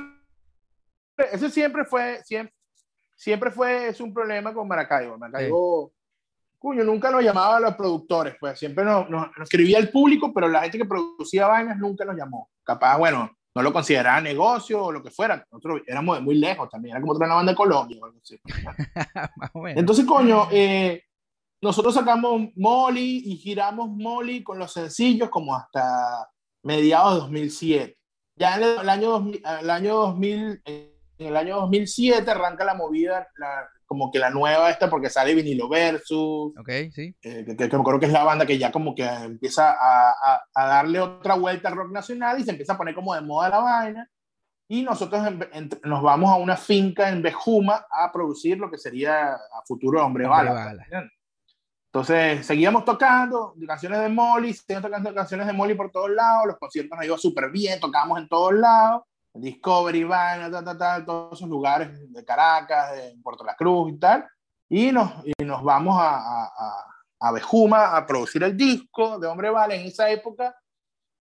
B: ese siempre fue, siempre, siempre fue es un problema con Maracaibo. Maracaibo, cuño, nunca nos llamaba a los productores, pues siempre nos, nos, nos escribía el público, pero la gente que producía vainas nunca nos llamó. Capaz, bueno, no lo consideraba negocio o lo que fuera. Nosotros éramos muy lejos también, era como otra banda de Colombia o algo así. Entonces, coño, eh, nosotros sacamos Molly y giramos Molly con los sencillos como hasta mediados de 2007. Ya en el, año, 2000, el año 2000, en el año 2007 arranca la movida, la- como que la nueva esta, porque sale Vinilo Versus,
A: ok, sí.
B: eh, que, que- que me acuerdo que es la banda que ya como que empieza a, a- a darle otra vuelta al rock nacional y se empieza a poner como de moda la vaina. Y nosotros en- en- nos vamos a una finca en Bejuma a producir lo que sería a futuro Hombre,
A: Hombre
B: Bala.
A: Bala.
B: Entonces seguíamos tocando canciones de Molly, seguíamos tocando canciones de Molly por todos lados, los conciertos nos iban súper bien, tocábamos en todos lados, Discovery, Vaina, tal, tal, tal, todos esos lugares de Caracas, de Puerto La Cruz y tal. Y nos, y nos vamos a, a, a Bejuma a producir el disco de Hombre Vale. En esa época,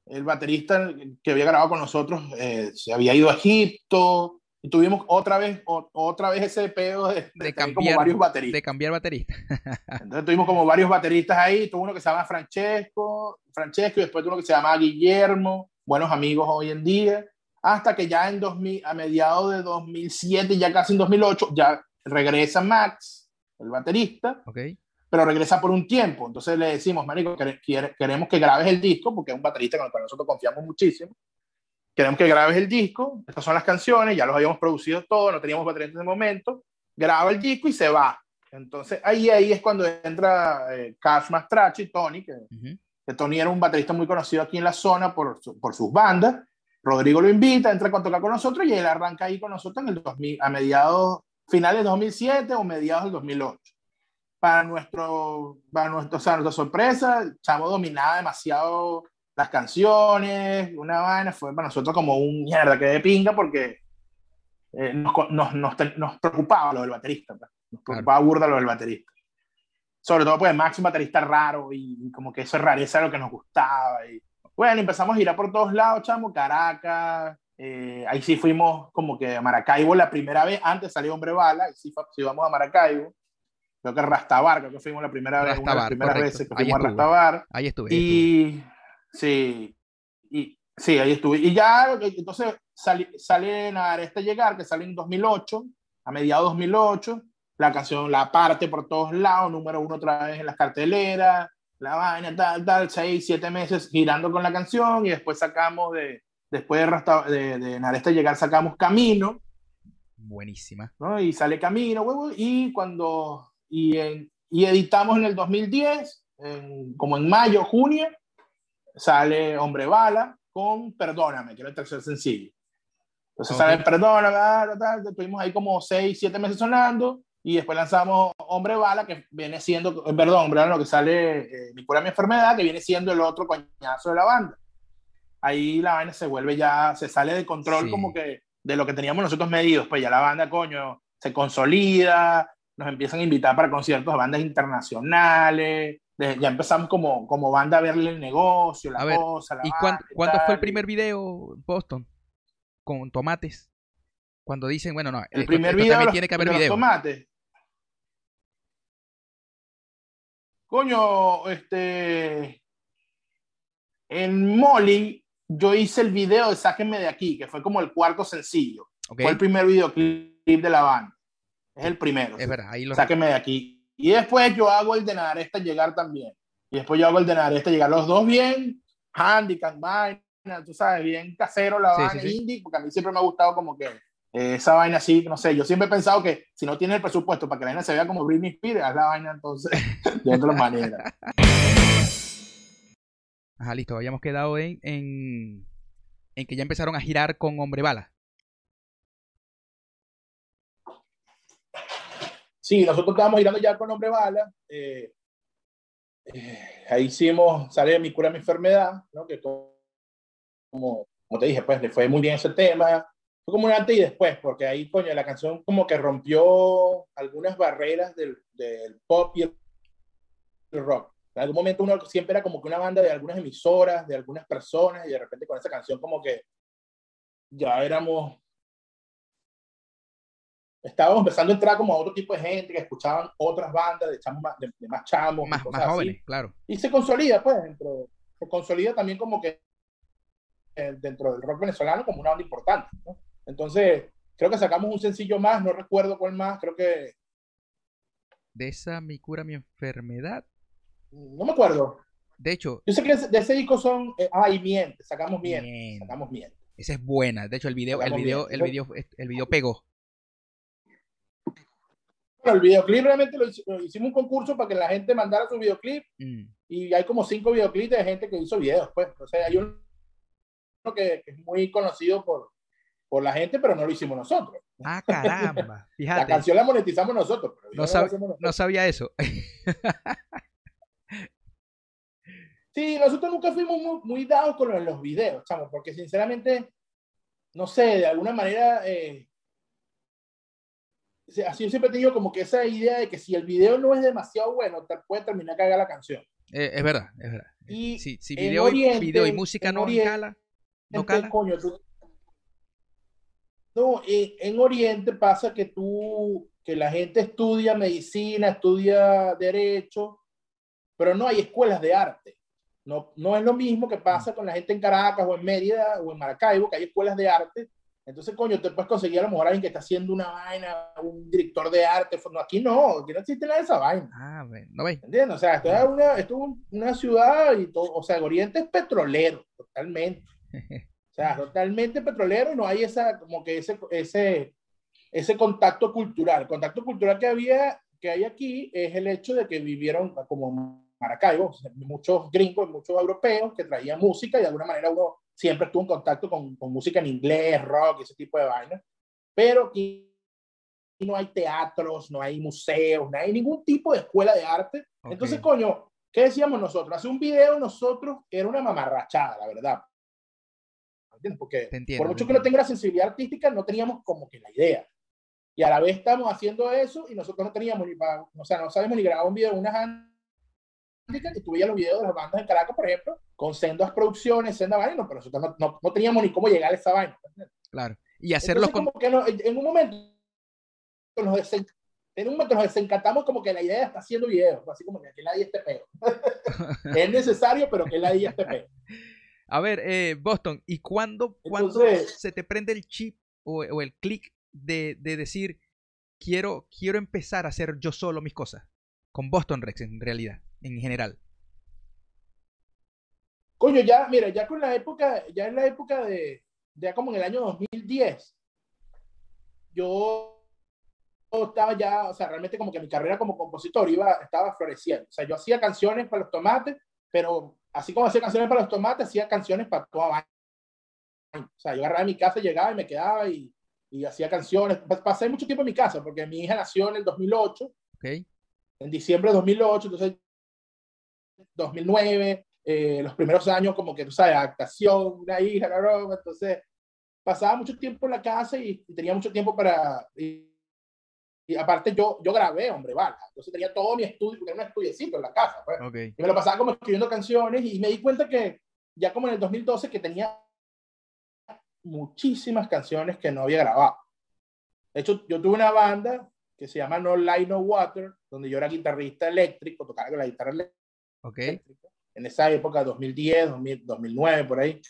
B: el baterista que había grabado con nosotros eh, se había ido a Egipto. Y tuvimos otra vez, o- otra vez ese pedo de, de,
A: De
B: como
A: cambiar,
B: varios bateristas.
A: de cambiar baterista.
B: Entonces tuvimos como varios bateristas ahí, tuvo uno que se llama Francesco, Francesco y después tuvo uno que se llama Guillermo, buenos amigos hoy en día, hasta que ya en 2000, a mediados de 2007, ya casi en 2008, ya regresa Max, el baterista,
A: Ok.
B: pero regresa por un tiempo. Entonces le decimos, Marico, queremos que grabes el disco, porque es un baterista con el cual nosotros confiamos muchísimo. Queremos que grabes el disco, estas son las canciones, ya los habíamos producido todos, no teníamos batería en ese momento. Graba el disco y se va. Entonces ahí, ahí es cuando entra eh, Cash Mastracci, Tony, que,
A: Ujú.
B: que Tony era un baterista muy conocido aquí en la zona por, su- por sus bandas. Rodrigo lo invita, entra a tocar con nosotros y él arranca ahí con nosotros en el 2000, a mediados, finales de 2007 o mediados del 2008. para, nuestro, para nuestro, o sea, nuestra sorpresa, Chamo dominaba demasiado las canciones, una vaina, fue para nosotros como un mierda que de pinga porque eh, nos, nos, nos, nos, preocupaba lo del baterista, pues. nos preocupaba claro. burda lo del baterista. Sobre todo pues Max un baterista raro y, y como que eso es rareza lo que nos gustaba. Y, bueno, empezamos a girar por todos lados, chamo, Caracas, eh, ahí sí fuimos como que a Maracaibo la primera vez, antes salió Hombre Bala, y sí, sí vamos a Maracaibo. Creo que Rastabar, creo que fuimos la primera vez, una de las primeras correcto. veces que fuimos
A: ahí
B: a Rastabar.
A: Ahí estuve.
B: Ahí estuve. Sí, y, sí, ahí estuve. Y ya, entonces sale, sale a este llegar, que sale en 2008, a mediados de 2008. La canción la parte por todos lados, número uno otra vez en las carteleras, la vaina, tal, tal, seis, siete meses girando con la canción y después sacamos de, después de, Rasta, de, de Naresta llegar sacamos Camino.
A: Buenísima.
B: ¿no? Y sale Camino, huevo, y cuando, y, en, y editamos en el 2010, en, como en mayo, junio, sale Hombre Bala con Perdóname, que era el tercer sencillo. Entonces okay. sale Perdóname, tal, tal, estuvimos ahí como seis, siete meses sonando, y después lanzamos Hombre Bala, que viene siendo, perdón, Hombre Bala, lo que sale eh, Mi Cura Mi Enfermedad, que viene siendo el otro coñazo de la banda. Ahí la vaina se vuelve ya, se sale de control sí. como que de lo que teníamos nosotros medidos, pues ya la banda, coño, se consolida, nos empiezan a invitar para conciertos a bandas internacionales, de, ya empezamos como, como banda a verle el negocio, la
A: ver,
B: cosa, la
A: ¿Y cuándo, ¿cuándo fue el primer video, Boston? Con tomates. Cuando dicen, bueno, no,
B: el
A: esto,
B: primer
A: esto
B: video
A: también
B: los,
A: tiene que haber video.
B: tomates. Coño, este. En Molly, yo hice el video de Sáquenme de aquí, que fue como el cuarto sencillo. Okay. Fue el primer videoclip de la banda. Es el primero.
A: Es
B: ¿sí?
A: verdad, ahí lo
B: Sáquenme de aquí. Y después yo hago el de Nadaresta llegar también. Y después yo hago el de Nadaresta llegar. Los dos bien, handicap, vaina, tú sabes, bien casero la vaina sí, sí, indie, porque a mí siempre me ha gustado como que eh, esa vaina así, no sé, yo siempre he pensado que si no tiene el presupuesto para que la vaina se vea como Britney Spears, haz la vaina entonces de otra manera.
A: Ajá, listo, habíamos quedado en, en, en que ya empezaron a girar con Hombre Bala.
B: Sí, nosotros estábamos girando ya con Hombre Bala. Eh, eh, ahí hicimos, sale Mi Cura Mi Enfermedad, ¿no? que como, te dije, pues le fue muy bien ese tema. Fue como un antes y después, porque ahí, coño, la canción como que rompió algunas barreras del, del pop y el rock. En algún momento uno siempre era como que una banda de algunas emisoras, de algunas personas, y de repente con esa canción como que ya éramos estábamos empezando a entrar como a otro tipo de gente que escuchaban otras bandas de, chamos, de, de más chamos.
A: Más, más jóvenes, así. claro.
B: Y se consolida, pues, dentro, se consolida también como que eh, dentro del rock venezolano como una banda importante, ¿no? Entonces, creo que sacamos un sencillo más, no recuerdo cuál más, creo que...
A: De esa Mi Cura Mi Enfermedad.
B: No me acuerdo.
A: De hecho...
B: Yo sé que de ese disco son... Eh, ah, y Miente, sacamos Miente. miente. Sacamos Miente.
A: Esa es buena. De hecho, el video, el video, el video, el video pegó
B: el videoclip realmente lo, lo, hicimos un concurso para que la gente mandara su videoclip mm. y hay como cinco videoclips de gente que hizo videos, pues. O sea, hay uno que, que, es muy conocido por, por la gente, pero no lo hicimos nosotros.
A: Ah, caramba. Fíjate.
B: La canción la monetizamos nosotros.
A: no, sab nosotros. no, sabía eso.
B: sí, nosotros nunca fuimos muy, muy dados con los, los, videos, chamo, porque sinceramente, no sé, de alguna manera... Eh, así yo siempre he tenido como que esa idea de que si el video no es demasiado bueno, te puede terminar cagar la canción.
A: Eh, es verdad, es verdad. Y si, si video, Oriente, y, video y música no Oriente, cala, no cala.
B: Coño, tú, no, en, en, Oriente pasa que tú, que la gente estudia medicina, estudia derecho, pero no hay escuelas de arte. No, no es lo mismo que pasa con la gente en Caracas o en Mérida o en Maracaibo, que hay escuelas de arte entonces, coño, te puedes conseguir a lo mejor alguien que está haciendo una vaina, un director de arte. No, aquí no, aquí no existe nada de esa vaina.
A: Ah, no ve.
B: ¿Entiendes? O sea, esto es una, esto es una ciudad y todo, o sea, el Oriente es petrolero, totalmente. O sea, totalmente petrolero, no hay esa, como que ese, ese, ese contacto cultural. El contacto cultural que había, que hay aquí, es el hecho de que vivieron como Maracaibo, muchos gringos, muchos europeos que traían música y de alguna manera uno siempre estuvo en contacto con, con música en inglés, rock, ese tipo de vainas. Pero no hay teatros, no hay museos, no hay ningún tipo de escuela de arte. Entonces, coño, ¿qué decíamos nosotros? Hacer un video nosotros era una mamarrachada, la verdad. ¿Entiendes? Porque por mucho que no tenga la sensibilidad artística, no teníamos como que la idea. Y a la vez estamos haciendo eso y nosotros no teníamos ni para, o sea, no sabemos ni grabar un video de unas y tú veías los videos de las bandas en Caracas, por ejemplo, con sendas producciones, sendas vainas, pero nosotros no, no, teníamos ni cómo llegar a esa vaina.
A: Claro. Y hacerlos
B: con... como que en un momento nos en un momento nos desencantamos como que la idea está haciendo videos, así como que la nadie esté peo. es necesario, pero que nadie esté peo.
A: A ver, eh, Boston, ¿y cuándo, cuando se te prende el chip o, o el clic de, de, decir, quiero, quiero empezar a hacer yo solo mis cosas? Con Boston Rex, en realidad, en general.
B: Coño, ya, mira, ya con la época, ya en la época de, ya como en el año 2010, yo estaba ya, o sea, realmente como que mi carrera como compositor iba, estaba floreciendo. O sea, yo hacía canciones para los tomates, pero así como hacía canciones para los tomates, hacía canciones para toda vaina. O sea, yo agarraba mi casa, llegaba y me quedaba y, y hacía canciones. Pasé mucho tiempo en mi casa porque mi hija nació en el 2008.
A: Okay.
B: En diciembre de 2008, entonces 2009, eh, los primeros años como que, tú sabes, adaptación, una hija, la broma, entonces pasaba mucho tiempo en la casa y, tenía mucho tiempo para... Y, y aparte yo, yo grabé, hombre, bala. Entonces tenía todo mi estudio, porque era un estudiecito en la casa. Pues. Y me lo pasaba como escribiendo canciones y me di cuenta que ya como en el 2012 que tenía muchísimas canciones que no había grabado. De hecho, yo tuve una banda que se llama No Light No Water, donde yo era guitarrista eléctrico, tocaba con la guitarra eléctrica.
A: Okay.
B: En esa época, 2010, 2009, por ahí.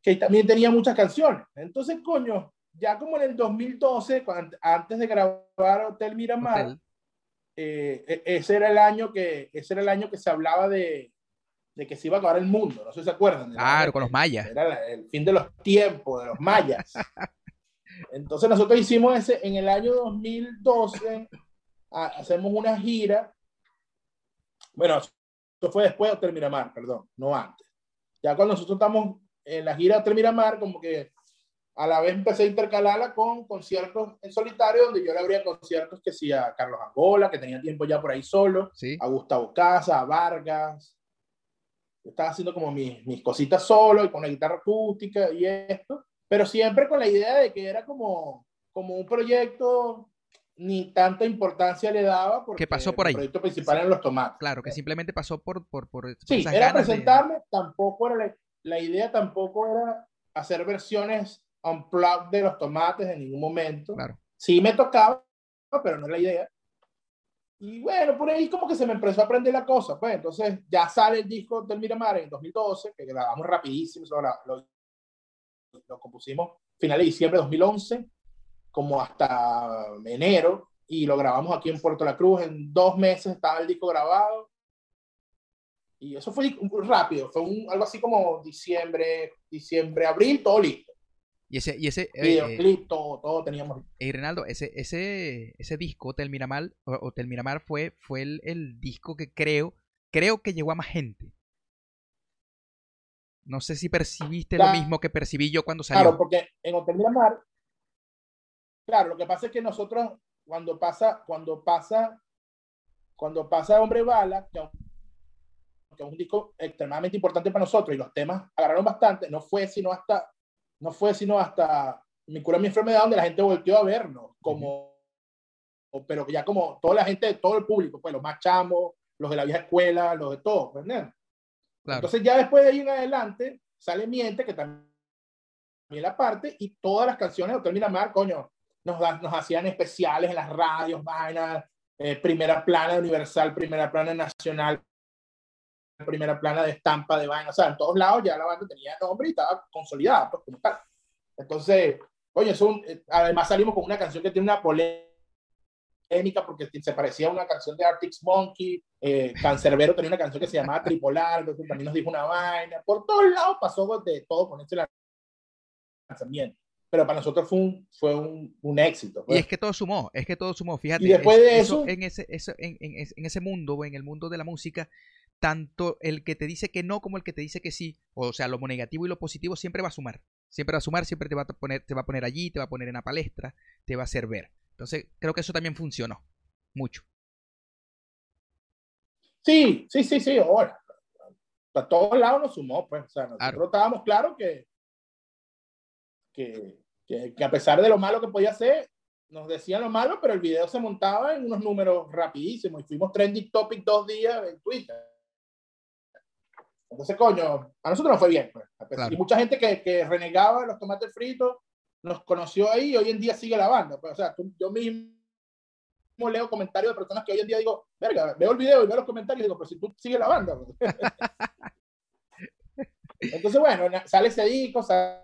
B: Que también tenía muchas canciones. Entonces, coño, ya como en el 2012, antes de grabar Hotel Miramar, eh, e, ese era el año que ese era el año que se hablaba de, de que se iba a acabar el mundo, no sé si se acuerdan.
A: Claro, con los mayas.
B: Era el fin de los tiempos, de los mayas. Entonces nosotros hicimos ese, en el año 2012, hacemos una gira. Bueno, eso fue después de Hotel Miramar, perdón, no antes. Ya cuando nosotros estamos en la gira de Hotel Miramar, como que a la vez empecé a intercalarla con conciertos en solitario, donde yo le abría conciertos que sí a Carlos Angola, que tenía tiempo ya por ahí solo, a Gustavo Casa, a Vargas. Yo estaba haciendo como mis, mis cositas solo y con la guitarra acústica y esto, pero siempre con la idea de que era como, como un proyecto ni tanta importancia le daba porque
A: que pasó por ahí.
B: el proyecto principal eran los tomates.
A: Claro, que simplemente pasó por... por, por
B: sí, era presentarme, tampoco era la, la idea tampoco era hacer versiones unplugged de los tomates en ningún momento.
A: Claro.
B: Sí me tocaba, pero no es la idea. Y bueno, por ahí como que se me empezó a aprender la cosa. Pues entonces ya sale el disco del Miramar en 2012, que grabamos rapidísimo, lo, lo compusimos final de diciembre de 2011, como hasta enero, y lo grabamos aquí en Puerto La Cruz. En dos meses estaba el disco grabado. Y eso fue rápido, fue un, algo así como diciembre, diciembre, abril, todo listo.
A: Y ese, y ese
B: videoclip, eh, todo, todo teníamos.
A: Y Reinaldo, ese, ese, ese disco, Hotel Miramar, Hotel Miramar fue, fue el, el, disco que creo, creo que llegó a más gente. No sé si percibiste lo mismo que percibí yo cuando salió.
B: Claro, porque en Hotel Miramar, claro, lo que pasa es que nosotros, cuando pasa, cuando pasa, cuando pasa Hombre Bala, que es un disco extremadamente importante para nosotros y los temas agarraron bastante, no fue sino hasta no fue sino hasta mi cura mi enfermedad donde la gente volvió a vernos, como, pero ya como toda la gente, todo el público, pues los más chamos, los de la vieja escuela, los de todos, ¿verdad? Entonces ya después de ahí en adelante sale Miente, que también la parte, y todas las canciones de Hotel Miramar, coño, nos, nos hacían especiales en las radios, vainas, eh, primera plana Universal, primera plana Nacional, primera plana de estampa de vaina, o sea, en todos lados ya la banda tenía nombre y estaba consolidada, pues, como tal. Entonces, oye, es un, eh, además salimos con una canción que tiene una polémica porque se parecía a una canción de Arctic Monkey, eh, Cancerbero tenía una canción que se llamaba Tripolar, entonces también nos dijo una vaina, por todos lados pasó de todo con este lanzamiento pero para nosotros fue un, fue un, un éxito.
A: Y pues. es que todo sumó, es que todo sumó, fíjate.
B: Y después de eso,
A: en, ese, eso, en, en, en, ese mundo, en el mundo de la música, tanto el que te dice que no como el que te dice que sí, o sea, lo negativo y lo positivo siempre va a sumar. Siempre va a sumar, siempre te va a poner, te va a poner allí, te va a poner en la palestra, te va a hacer ver. Entonces, creo que eso también funcionó mucho.
B: Sí, sí, sí, sí, ahora. A todos lados nos sumó, pues. O sea, nosotros estábamos claros que, que, que, a pesar de lo malo que podía ser, nos decían lo malo, pero el video se montaba en unos números rapidísimos y fuimos trending topic dos días en Twitter. Entonces, coño, a nosotros nos fue bien. Pues. Y mucha gente que, que renegaba los tomates fritos nos conoció ahí y hoy en día sigue la banda. Pues, o sea, yo mismo leo comentarios de personas que hoy en día digo, verga, veo el video y veo los comentarios y digo, pero si tú sigues la banda. Pues". Entonces, bueno, sale ese disco, sale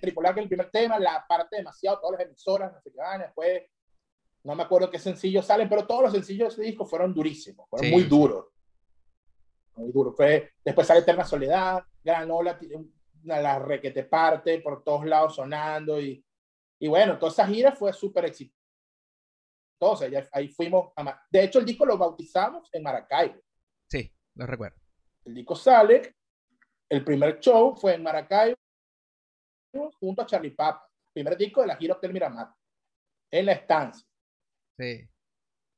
B: Tripolar, que es el primer tema, la parte demasiado, todas las emisoras, no sé qué van, después, no me acuerdo qué sencillos salen, pero todos los sencillos de ese disco fueron durísimos, fueron muy duros. Muy duros. Fue, después sale Eterna Soledad, Gran Ola, la requete parte, por todos lados sonando, y, y bueno, toda esa gira fue súper exitosa entonces, ahí fuimos. A, de hecho, el disco lo bautizamos en Maracaibo.
A: Sí, lo recuerdo.
B: El disco sale, el primer show fue en Maracaibo junto a Charlie Papa. Primer disco de la gira Hotel Miramar. En la estancia.
A: Sí.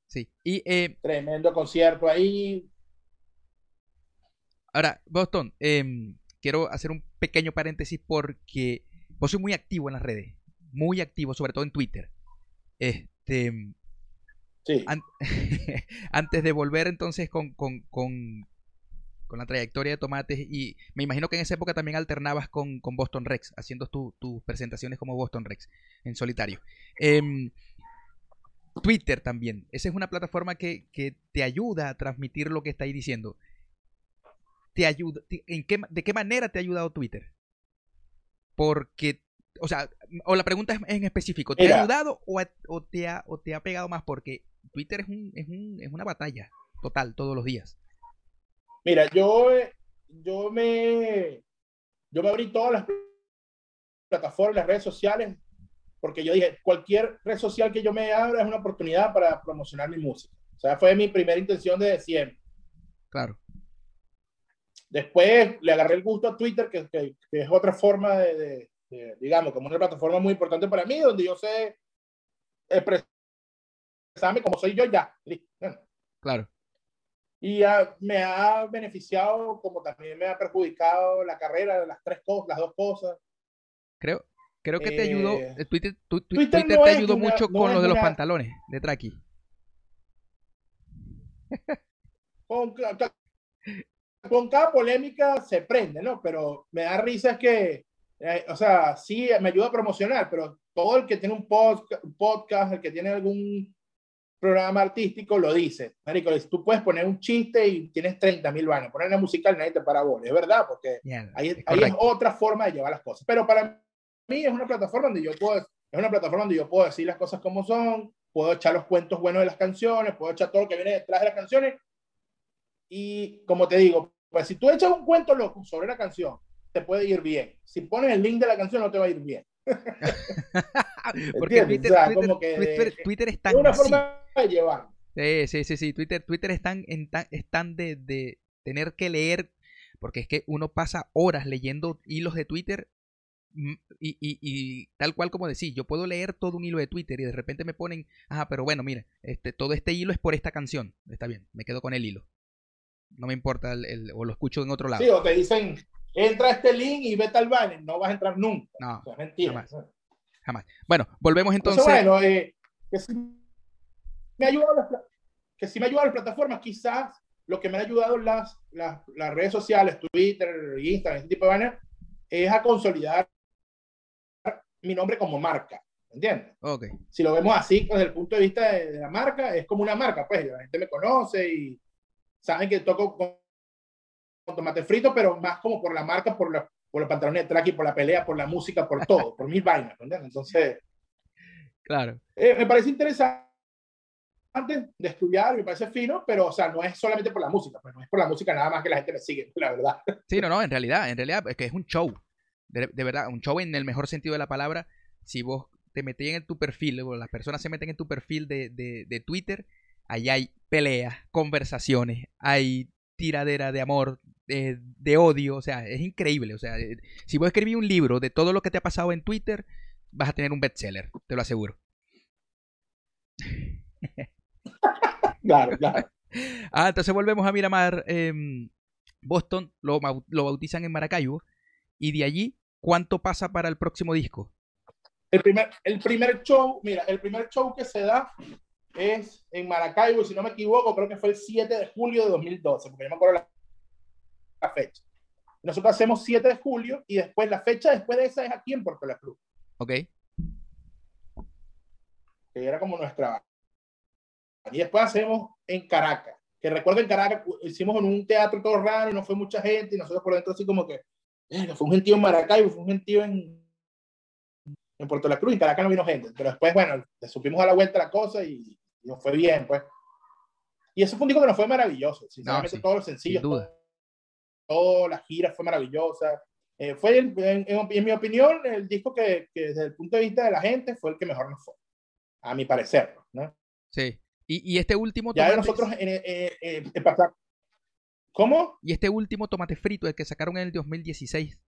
A: Sí. Y, eh,
B: Tremendo concierto ahí.
A: Ahora, Boston, em, quiero hacer un pequeño paréntesis porque vos soy muy activo en las redes. Muy activo, sobre todo en Twitter. Este, antes de volver entonces con, con, con, la trayectoria de Tomates, y me imagino que en esa época también alternabas con, Boston Rex, haciendo tus presentaciones como Boston Rex en solitario. Em, Twitter también, esa es una plataforma que, te ayuda a transmitir lo que estáis diciendo. Te ayuda, ¿en qué, ¿De qué manera te ha ayudado Twitter? Porque o sea, o la pregunta es en específico, ¿te ha ayudado o, te ha, o te ha pegado más? Porque Twitter es, un, es, un, es una batalla total todos los días.
B: Mira, yo, yo, me, yo me abrí todas las plataformas, las redes sociales, porque yo dije, cualquier red social que yo me abra es una oportunidad para promocionar mi música. O sea, fue mi primera intención desde siempre.
A: Claro.
B: Después le agarré el gusto a Twitter, que, que, es otra forma de, digamos, como una plataforma muy importante para mí, donde yo sé expresar examen como soy yo ya.
A: Claro.
B: Y me ha beneficiado como también me ha perjudicado la carrera, las tres cosas, las dos cosas.
A: Creo, creo que te ayudó, eh, eh, Twitter, Twitter, te ayudó mucho con lo de los pantalones de Traki.
B: Con, con, cada polémica se prende, ¿no? Pero me da risa es que, eh, o sea, sí me ayuda a promocionar, pero todo el que tiene un podcast, el que tiene algún programa artístico lo dice. Marico, tú puedes poner un chiste y tienes 30 mil vanos. Poner una musical nadie te para Es verdad, porque ahí, es otra forma de llevar las cosas. Pero para mí es una plataforma donde yo puedo, es una plataforma donde yo puedo decir las cosas como son, puedo echar los cuentos buenos de las canciones, puedo echar todo lo que viene detrás de las canciones. Y como te digo, pues si tú echas un cuento loco sobre la canción, te puede ir bien. Si pones el link de la canción, no te va a ir bien.
A: Porque Twitter, Twitter, es tan
B: una forma de llevar.
A: Sí, sí, sí, sí. Twitter, Twitter es tan, de, de, tener que leer, porque es que uno pasa horas leyendo hilos de Twitter mm, y, y, y, tal cual como decís, yo puedo leer todo un hilo de Twitter y de repente me ponen, ah, pero bueno, mire, este, todo este hilo es por esta canción. Está bien, me quedo con el hilo. No me importa, el, o lo escucho en otro lado.
B: Sí, o te dicen, entra a este link y vete al banner, no vas a entrar nunca. No, es mentira.
A: Jamás. Bueno, volvemos entonces.
B: bueno, eh, que, si me ayudado las, que si me ayudado las plataformas, quizás lo que me ha ayudado las, las, las redes sociales, Twitter, Instagram, ese tipo de banner, es a consolidar mi nombre como marca. ¿Entiendes?
A: Okay.
B: Si lo vemos así desde el punto de vista de, la marca, es como una marca, pues la gente me conoce y saben que toco con tomate frito, pero más como por la marca, por, la, por los pantalones de track y por la pelea, por la música, por todo, por mil vainas, Entonces,
A: claro.
B: Eh, me parece interesante de estudiar, me parece fino, pero, o sea, no es solamente por la música, pues no es por la música nada más que la gente me sigue, la verdad.
A: Sí, no, no, en realidad, en realidad es que es un show, de, verdad, un show en el mejor sentido de la palabra. Si vos te metés en tu perfil, o las personas se meten en tu perfil de, de, de Twitter, ahí hay peleas, conversaciones, hay tiradera de amor, de, odio, o sea, es increíble. O sea, eh, si vos escribís un libro de todo lo que te ha pasado en Twitter, vas a tener un bestseller, te lo aseguro.
B: claro, claro.
A: Ah, entonces volvemos a Miramar, em, Boston, lo, lo bautizan en Maracaibo, y de allí, ¿cuánto pasa para el próximo disco?
B: El primer, el primer show, mira, el primer show que se da es en Maracaibo, si no me equivoco, creo que fue el 7 de julio de 2012, porque yo me acuerdo la, la fecha. Nosotros hacemos 7 de julio y después la fecha después de esa es aquí en Puerto La Cruz.
A: Ok.
B: Que era como nuestra. Y después hacemos en Caracas. Que recuerdo en Caracas hicimos en un teatro todo raro y no fue mucha gente y nosotros por dentro así como que. fue un gentío en Maracaibo, fue un gentío en, en Puerto La Cruz y en Caracas no vino gente. Pero después, bueno, le supimos a la vuelta la cosa y, nos fue bien, pues. Y eso fue un disco que nos fue maravilloso. Sinceramente, todos los sencillos, toda la gira fue maravillosa. Eh, fue, en, en, mi opinión, el disco que, que, desde el punto de vista de la gente fue el que mejor nos fue, a mi parecer, ¿no?
A: Sí. Y, y este último...
B: Ya tomate... nosotros en, en, en, pasar... ¿Cómo?
A: Y este último tomate frito, el que sacaron en el 2016.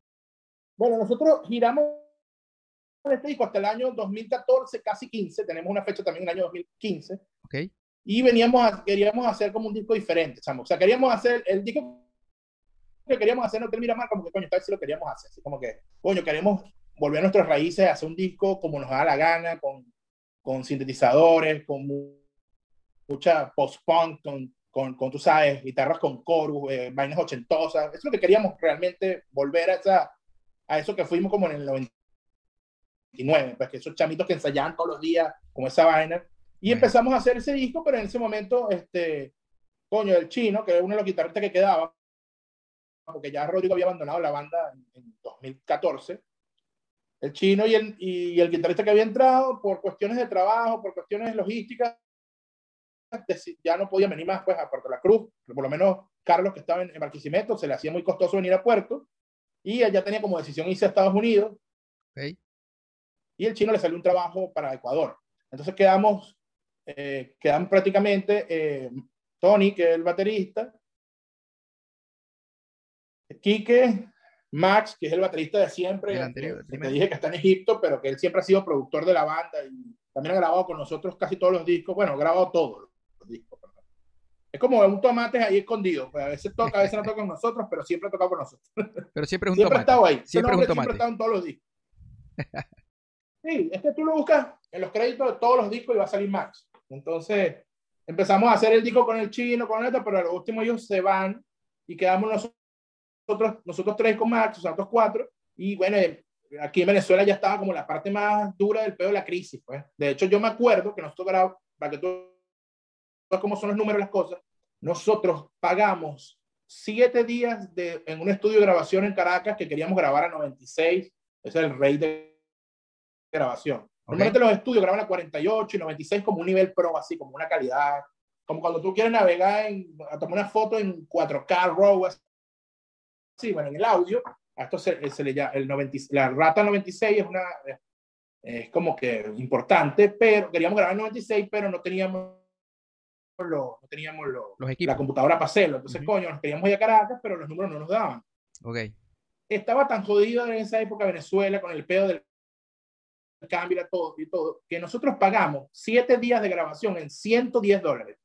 B: Bueno, nosotros giramos este disco hasta el año 2014, casi 15, tenemos una fecha también en el año 2015.
A: Ok.
B: Y veníamos a, queríamos hacer como un disco diferente, o sea, queríamos hacer el disco que queríamos hacer no termina mal, como que coño, tal si lo queríamos hacer. Así como que, coño, queremos volver a nuestras raíces, hacer un disco como nos da la gana, con, con sintetizadores, con mucha post-punk, con, con, con, tú sabes, guitarras con chorus, eh, vainas ochentosas. Eso es lo que queríamos realmente volver a, esa, a eso que fuimos como en el 99, pues que esos chamitos que ensayaban todos los días, como esa vaina. Y empezamos a hacer ese disco, pero en ese momento, este, coño, el chino, que era uno de los guitarristas que quedaba, porque ya Rodrigo había abandonado la banda en, 2014. El chino y el, y el guitarrista que había entrado, por cuestiones de trabajo, por cuestiones logísticas, ya no podía venir más pues, a Puerto La Cruz. Por lo menos Carlos, que estaba en, en Barquisimeto, se le hacía muy costoso venir a Puerto. Y él ya tenía como decisión irse a Estados Unidos.
A: Okay.
B: Y el chino le salió un trabajo para Ecuador. Entonces quedamos, eh, quedamos prácticamente eh, Tony, que es el baterista, Quique, Max, que es el baterista de siempre,
A: el anterior,
B: que te dije que está en Egipto, pero que él siempre ha sido productor de la banda y también ha grabado con nosotros casi todos los discos, bueno, ha grabado todos los discos. Es como un tomate ahí escondido, pues a veces toca, a veces no toca con nosotros, pero siempre ha tocado con nosotros.
A: Pero siempre es un
B: siempre
A: tomate.
B: ha estado ahí.
A: Siempre es un tomate.
B: Siempre ha estado en todos los discos. Sí, es que tú lo buscas en los créditos de todos los discos y va a salir Max. Entonces, empezamos a hacer el disco con el chino, con esto, pero al último ellos se van y quedamos nosotros nosotros, tres con Max, nosotros cuatro, y bueno, aquí en Venezuela ya estaba como la parte más dura del pedo de la crisis, pues. De hecho, yo me acuerdo que nosotros para que tú veas cómo son los números las cosas, nosotros pagamos siete días de, en un estudio de grabación en Caracas que queríamos grabar a 96, ese es el rey de grabación. Okay. Normalmente los estudios graban a 48 y 96 como un nivel pro, así como una calidad, como cuando tú quieres navegar en, a tomar una foto en 4K RAW, sí, bueno, en el audio, a esto se, se le llama, el 90, la rata 96 es una, es como que importante, pero queríamos grabar en 96, pero no teníamos lo, no teníamos lo,
A: los equipos.
B: la computadora para hacerlo. Entonces, uh -huh. coño, nos queríamos ir a Caracas, pero los números no nos daban.
A: Ok.
B: Estaba tan jodido en esa época Venezuela con el pedo del cambio y todo, y todo, que nosotros pagamos siete días de grabación en 110 dólares.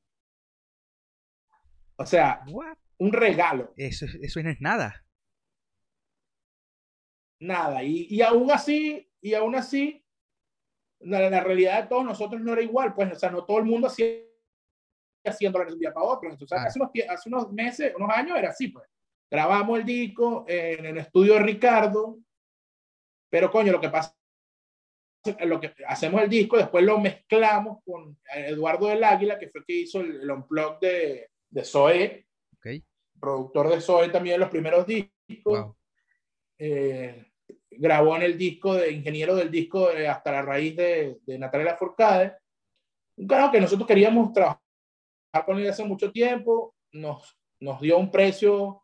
B: O sea,
A: What?
B: un regalo.
A: Eso, eso no es nada.
B: Nada. Y, y aún así, y aún así, la, la, realidad de todos nosotros no era igual, pues, o sea, no todo el mundo hacía 100 dólares de un día para otro. Entonces, ah. hace, unos, hace unos meses, unos años era así, pues. Grabamos el disco en el estudio de Ricardo, pero coño, lo que pasa lo que hacemos el disco, después lo mezclamos con Eduardo del Águila, que fue el que hizo el, el unplug de, de Zoe,
A: okay.
B: productor de Zoe también en los primeros discos.
A: Wow.
B: Eh, grabó en el disco de ingeniero del disco de Hasta la raíz de, de Natalia Forcade. Un carajo que nosotros queríamos trabajar con él hace mucho tiempo, nos, nos dio un precio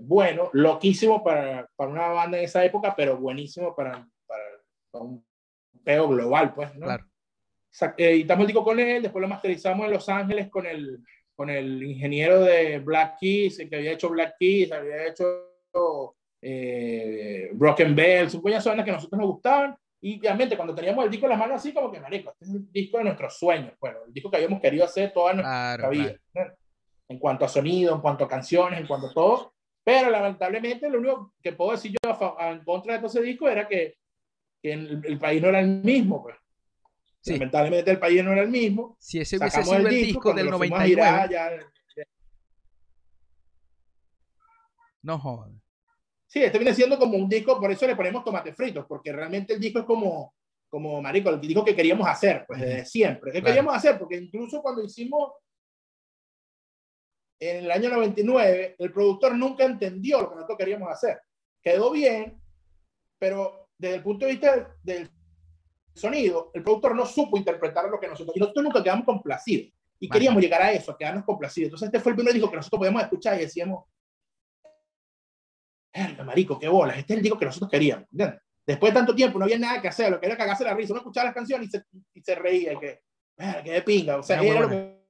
B: bueno, loquísimo para, para una banda en esa época, pero buenísimo para, para, para un peo global, pues, ¿no?
A: Claro.
B: Eh, editamos el disco con él, después lo masterizamos en Los Ángeles con el, con el ingeniero de Black Keys, el que había hecho Black Keys, había hecho eh, Broken Bells, un de que a nosotros nos gustaban, Y obviamente cuando teníamos el disco en las manos así, como que, marico, este es el disco de nuestros sueños, bueno, el disco que habíamos querido hacer toda nuestra vida. En cuanto a sonido, en cuanto a canciones, en cuanto a todo. Pero lamentablemente lo único que puedo decir yo en contra de todo ese disco era que, que el, país no era el mismo. Pues. Lamentablemente el país no era el mismo.
A: Si ese hubiese sido el disco, del 99. ya, No joder.
B: Sí, este viene siendo como un disco, por eso le ponemos tomate fritos, porque realmente el disco es como, como marico, el disco que queríamos hacer, pues desde siempre. ¿Qué queríamos hacer? Porque incluso cuando hicimos en el año 99, el productor nunca entendió lo que nosotros queríamos hacer. Quedó bien, pero desde el punto de vista del sonido, el productor no supo interpretar lo que nosotros, y nosotros nunca quedamos complacidos. Y queríamos llegar a eso, a quedarnos complacidos. Entonces este fue el primer disco que nosotros podíamos escuchar y decíamos, marico, qué bolas, este es el disco que nosotros queríamos. Después de tanto tiempo no había nada que hacer, lo que era cagarse la risa, uno escuchaba las canciones y se, y se reía, y que, que de pinga, o sea, era lo que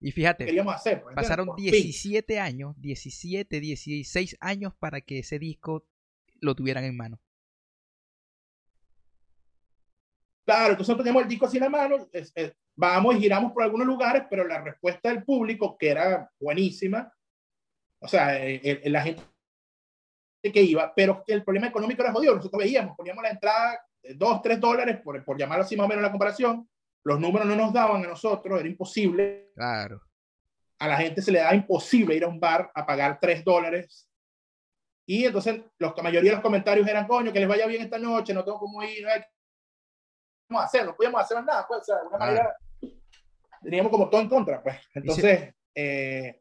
A: y fíjate,
B: queríamos hacer. Pues,
A: pasaron 17 años, 17, 16 años para que ese disco lo tuvieran en mano.
B: Claro, entonces nosotros teníamos el disco así en la mano, vamos y giramos por algunos lugares, pero la respuesta del público, que era buenísima, o sea, la gente que iba, pero el problema económico era jodido. Nosotros veíamos, poníamos la entrada de 2, 3 dólares, por, por llamarlo así más o menos la comparación, los números no nos daban a nosotros, era imposible.
A: Claro.
B: A la gente se le daba imposible ir a un bar a pagar 3 dólares. Y entonces la mayoría de los comentarios eran, coño, que les vaya bien esta noche, no tengo cómo ir, ¿qué vamos a hacer? No podíamos hacer nada, pues, o sea, de alguna manera teníamos como todo en contra, pues. Entonces, eh,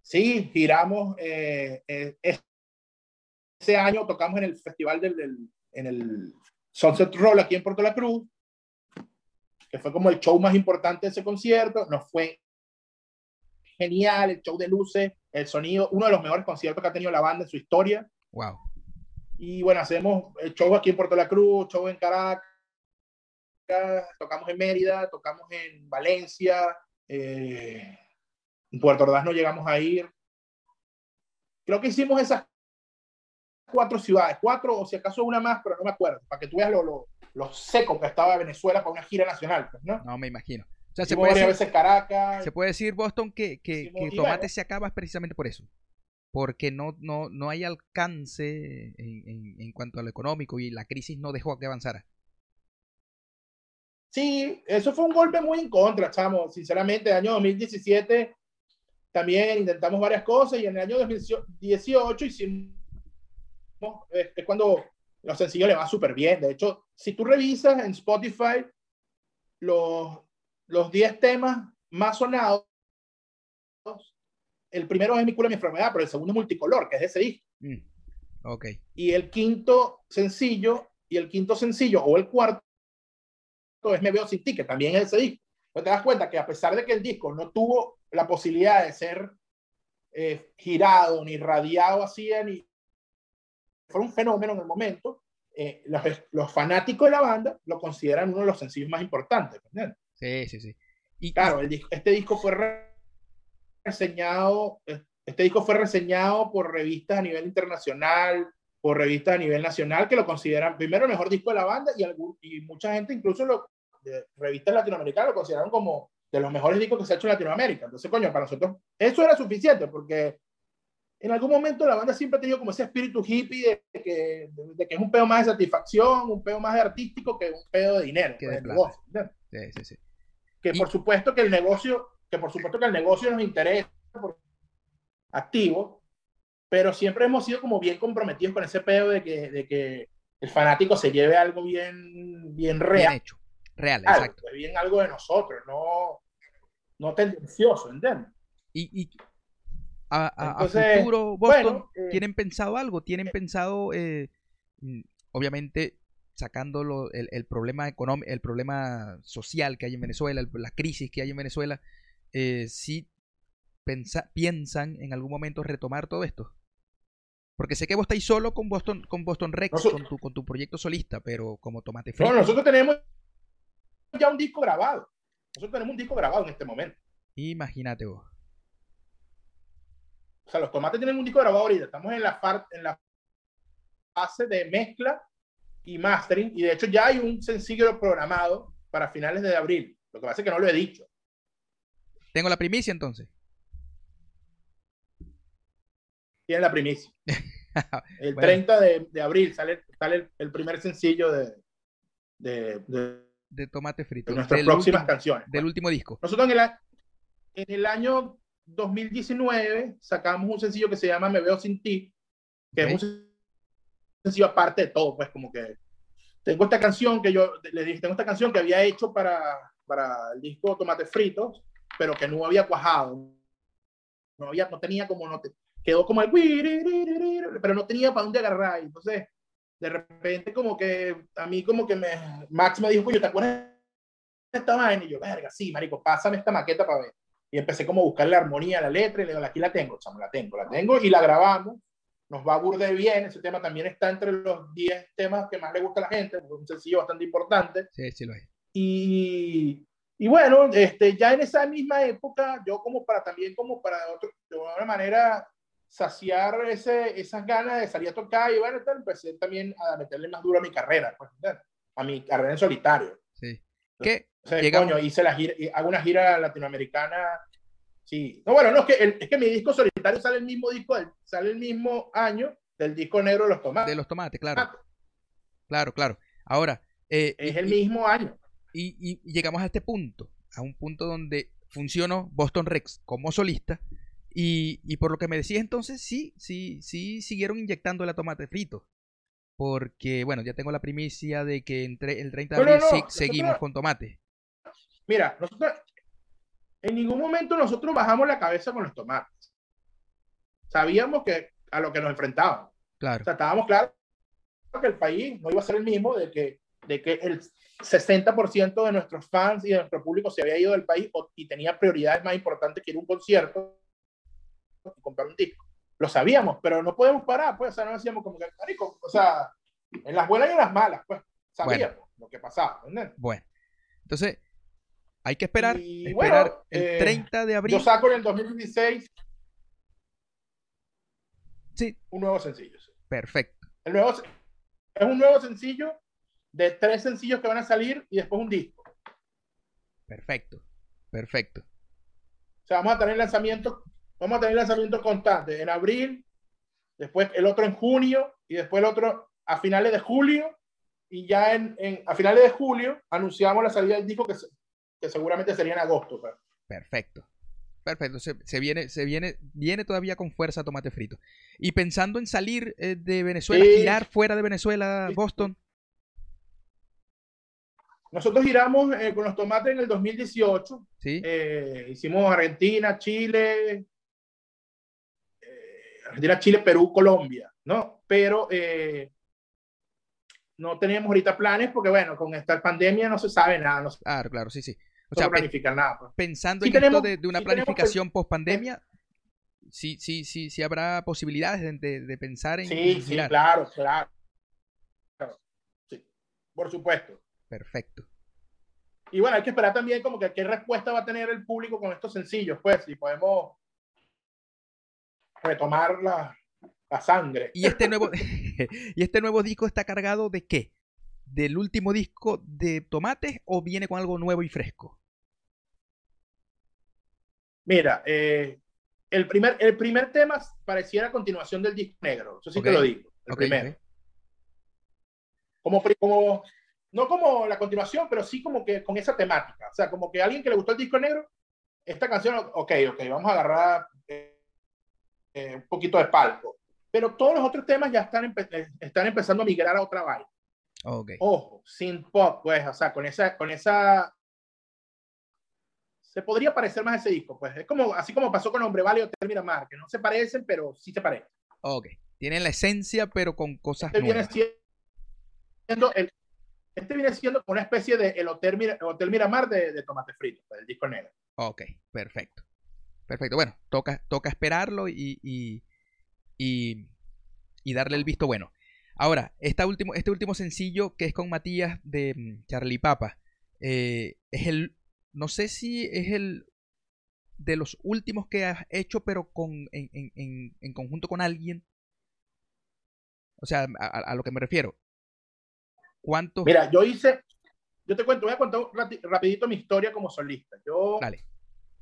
B: sí, giramos eh, eh, ese año tocamos en el festival del, en el Sunset Roll aquí en Puerto La Cruz, que fue como el show más importante de ese concierto. Nos fue genial, el show de luces, el sonido, uno de los mejores conciertos que ha tenido la banda en su historia.
A: Wow.
B: Y bueno, hacemos el show aquí en Puerto La Cruz, show en Caracas, tocamos en Mérida, tocamos en Valencia, eh, en Puerto Ordaz no llegamos a ir. Creo que hicimos esas cuatro ciudades, cuatro o si acaso una más, pero no me acuerdo, para que tú veas lo, lo, seco que estaba Venezuela para una gira nacional, pues, ¿no?
A: No, me imagino. O sea, se puede,
B: decir, Caracas,
A: se puede decir, Boston, que, que, que Tomate se acaba precisamente por eso. Porque no, no, no hay alcance en, en, en, cuanto a lo económico y la crisis no dejó que avanzara.
B: Sí, eso fue un golpe muy en contra, chamo. Sinceramente, el año 2017 también intentamos varias cosas y en el año 2018 hicimos es, cuando los sencillos le va súper bien. De hecho, si tú revisas en Spotify los, los 10 temas más sonados, el primero es Mi culo, mi enfermedad, pero el segundo es Multicolor, que es ese disco.
A: Mm, ok.
B: Y el quinto sencillo, y el quinto sencillo, o el cuarto, es Me veo sin ti, que también es ese disco. Pues te das cuenta que a pesar de que el disco no tuvo la posibilidad de ser eh, girado, ni radiado así, ni, fue un fenómeno en el momento, eh, los, los, fanáticos de la banda lo consideran uno de los sencillos más importantes.
A: Sí, sí, sí.
B: Y claro, el, este disco fue reseñado, este disco fue reseñado por revistas a nivel internacional, por revistas a nivel nacional que lo consideran primero el mejor disco de la banda y, y mucha gente incluso lo, de revistas latinoamericanas lo consideraron como de los mejores discos que se ha hecho en Latinoamérica. Entonces, coño, para nosotros eso era suficiente porque en algún momento la banda siempre ha tenido como ese espíritu hippie de que, de, que es un pedo más de satisfacción, un pedo más de artístico que un pedo de dinero, que, pues, de negocio,
A: sí, sí, sí.
B: que por supuesto que el negocio, que por supuesto que el negocio nos interesa por activo, pero siempre hemos sido como bien comprometidos con ese pedo de que, de que el fanático se lleve algo bien, bien real. Bien hecho,
A: real, exacto.
B: Bien algo de nosotros, no, no tendencioso, ¿entiendes?
A: Y, y a, futuro, Boston, eh, ¿tienen pensado algo? ¿Tienen eh, pensado, eh, mm, obviamente, sacando el, el, problema económico, el problema social que hay en Venezuela, la crisis que hay en Venezuela, eh, si piensan en algún momento retomar todo esto? Porque sé que vos estáis solo con Boston, con Boston Rex, con, tu, con tu proyecto solista, pero como Tomate
B: Frito. No, nosotros tenemos ya un disco grabado. Nosotros tenemos un disco grabado en este momento.
A: Imagínate vos.
B: O sea, los tomates tienen un disco grabado ahorita. Estamos en la, en la fase de mezcla y mastering. Y de hecho ya hay un sencillo programado para finales de abril. Lo que pasa es que no lo he dicho.
A: Tengo la primicia entonces.
B: Tiene la primicia. El 30 de, abril sale, sale el, primer sencillo de,
A: de, Tomate Frito.
B: De nuestras próximas canciones.
A: Del último disco.
B: Nosotros en el, en el año 2019 sacamos un sencillo que se llama Me Veo Sin Ti, que es un sencillo aparte de todo, pues como que tengo esta canción que yo le dije, tengo esta canción que había hecho para, para el disco Tomate Fritos, pero que no había cuajado. No, había, no tenía como, no quedó como el, pero no tenía para dónde agarrar. Entonces, de repente como que a mí como que me, Max me dijo, yo ¿te acuerdas de esta vaina? Y yo, verga, sí, marico, pásame esta maqueta para ver. Y empecé como a buscar la armonía, la letra, y le digo, aquí la tengo, chamo, la tengo, la tengo, y la grabamos nos va a burde bien. Ese tema también está entre los 10 temas que más le gusta a la gente, un sencillo bastante importante.
A: Sí, sí lo es.
B: Y, y bueno, este, ya en esa misma época, yo como para también, como para otro, de alguna manera, saciar ese, esas ganas de salir a tocar y bueno, empecé también a meterle más duro a mi carrera, pues, a mi carrera en solitario.
A: Sí.
B: ¿Qué? coño, hice la gira, hago una gira latinoamericana Sí. No, bueno, no, es que, es que mi disco solitario sale el mismo disco, sale el mismo año del disco negro de los tomates.
A: De los tomates, claro. Claro, claro. Ahora. Eh,
B: es el mismo año.
A: Y, llegamos a este punto, a un punto donde funcionó Boston Rex como solista. Y, por lo que me decías entonces, sí, sí, sí siguieron inyectando la tomate frito. Porque, bueno, ya tengo la primicia de que entre el 30 de abril seguimos con tomate.
B: Mira, nosotros en ningún momento nosotros bajamos la cabeza con los tomates. Sabíamos que a lo que nos enfrentábamos.
A: Claro.
B: O sea, estábamos claros que el país no iba a ser el mismo, de que, de que el 60% de nuestros fans y de nuestro público se había ido del país y tenía prioridades más importantes que ir a un concierto y comprar un disco. Lo sabíamos, pero no podemos parar, pues, o sea, no decíamos como que, marico, o sea, en las buenas y en las malas, pues, sabíamos lo que pasaba, ¿entendés?
A: Bueno, entonces, hay que esperar, esperar el 30 eh, de abril.
B: Yo saco en el 2016
A: sí.
B: un nuevo sencillo.
A: Perfecto.
B: El nuevo, es un nuevo sencillo de tres sencillos que van a salir y después un disco.
A: Perfecto, perfecto.
B: O sea, vamos a tener lanzamientos, vamos a tener lanzamientos constantes en abril, después el otro en junio y después el otro a finales de julio y ya en, en a finales de julio anunciamos la salida del disco que, que seguramente sería en agosto.
A: Perfecto. Perfecto, se, viene, se viene, viene todavía con fuerza tomate frito. Y pensando en salir eh, de Venezuela, girar fuera de Venezuela, Boston.
B: Nosotros giramos eh, con los tomates en el 2018.
A: ¿Sí?
B: Eh, hicimos Argentina, Chile, Argentina, Chile, Perú, Colombia, ¿no? Pero no tenemos ahorita planes porque, bueno, con esta pandemia no se sabe nada.
A: claro, claro, sí, sí.
B: O sea, planificar nada. Pues.
A: Pensando en esto de, una planificación post pandemia, sí, sí, sí, sí habrá posibilidades de, pensar en.
B: Sí, sí, claro, claro. Sí, por supuesto.
A: Perfecto.
B: Y bueno, hay que esperar también como que qué respuesta va a tener el público con estos sencillos, pues, si podemos retomar la, la sangre.
A: Y este nuevo, y este nuevo disco está cargado de qué? ¿Del último disco de Tomates o viene con algo nuevo y fresco?
B: Mira, eh, el, primer, el primer tema pareciera continuación del disco negro. Eso sí te lo digo. El primero. Como, como, no como la continuación, pero sí como que con esa temática. O sea, como que a alguien que le gustó el disco negro, esta canción, ok, ok, vamos a agarrar eh, eh, un poquito de palco. Pero todos los otros temas ya están, están empezando a migrar a otra vaina.
A: Okay.
B: Ojo, sin pop, pues, o sea, con esa, con esa se podría parecer más a ese disco, pues es como así como pasó con Hombre Vale y Hotel Miramar, que no se parecen, pero sí se parecen.
A: Ok, tienen la esencia, pero con cosas
B: este Viene siendo el, este viene siendo una especie de el Hotel, Hotel Miramar de, de, Tomate Frito, del disco negro.
A: Ok, perfecto. Perfecto, bueno, toca, toca esperarlo y, y, y, darle el visto bueno. Ahora, esta último, este último sencillo que es con Matías de mm, Charlie Papa, eh, es el no sé si es el de los últimos que has hecho, pero con, en, conjunto con alguien. O sea, a, lo que me refiero. ¿Cuántos?
B: Mira, yo hice, yo te cuento, voy a contar rapidito mi historia como solista. Yo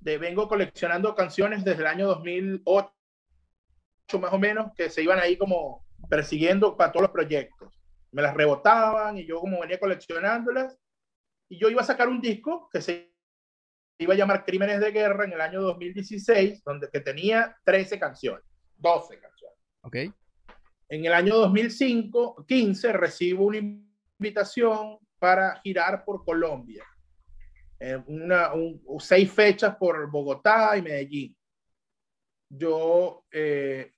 B: De, vengo coleccionando canciones desde el año 2008, más o menos, que se iban ahí como persiguiendo para todos los proyectos. Me las rebotaban y yo como venía coleccionándolas. Y yo iba a sacar un disco que se iba a llamar Crímenes de Guerra en el año 2016, donde que tenía 13 canciones, 12 canciones.
A: Ok.
B: En el año 2005, 15, recibo una invitación para girar por Colombia. Eh, una, seis fechas por Bogotá y Medellín. Yo eh,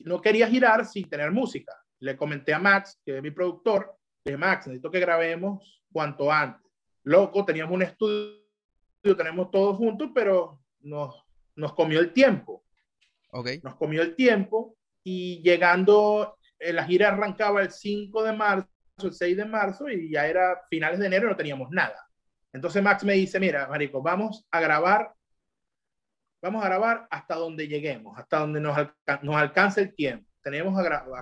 B: no quería girar sin tener música. Le comenté a Max, que es mi productor, le dije, Max, necesito que grabemos cuanto antes. Loco, teníamos un estudio, tenemos todos juntos, pero nos, nos comió el tiempo.
A: Okay.
B: Nos comió el tiempo y llegando, eh, la gira arrancaba el 5 de marzo, el 6 de marzo y ya era finales de enero y no teníamos nada. Entonces Max me dice, mira, Marico, vamos a grabar, vamos a grabar hasta donde lleguemos, hasta donde nos, nos alcance el tiempo. Tenemos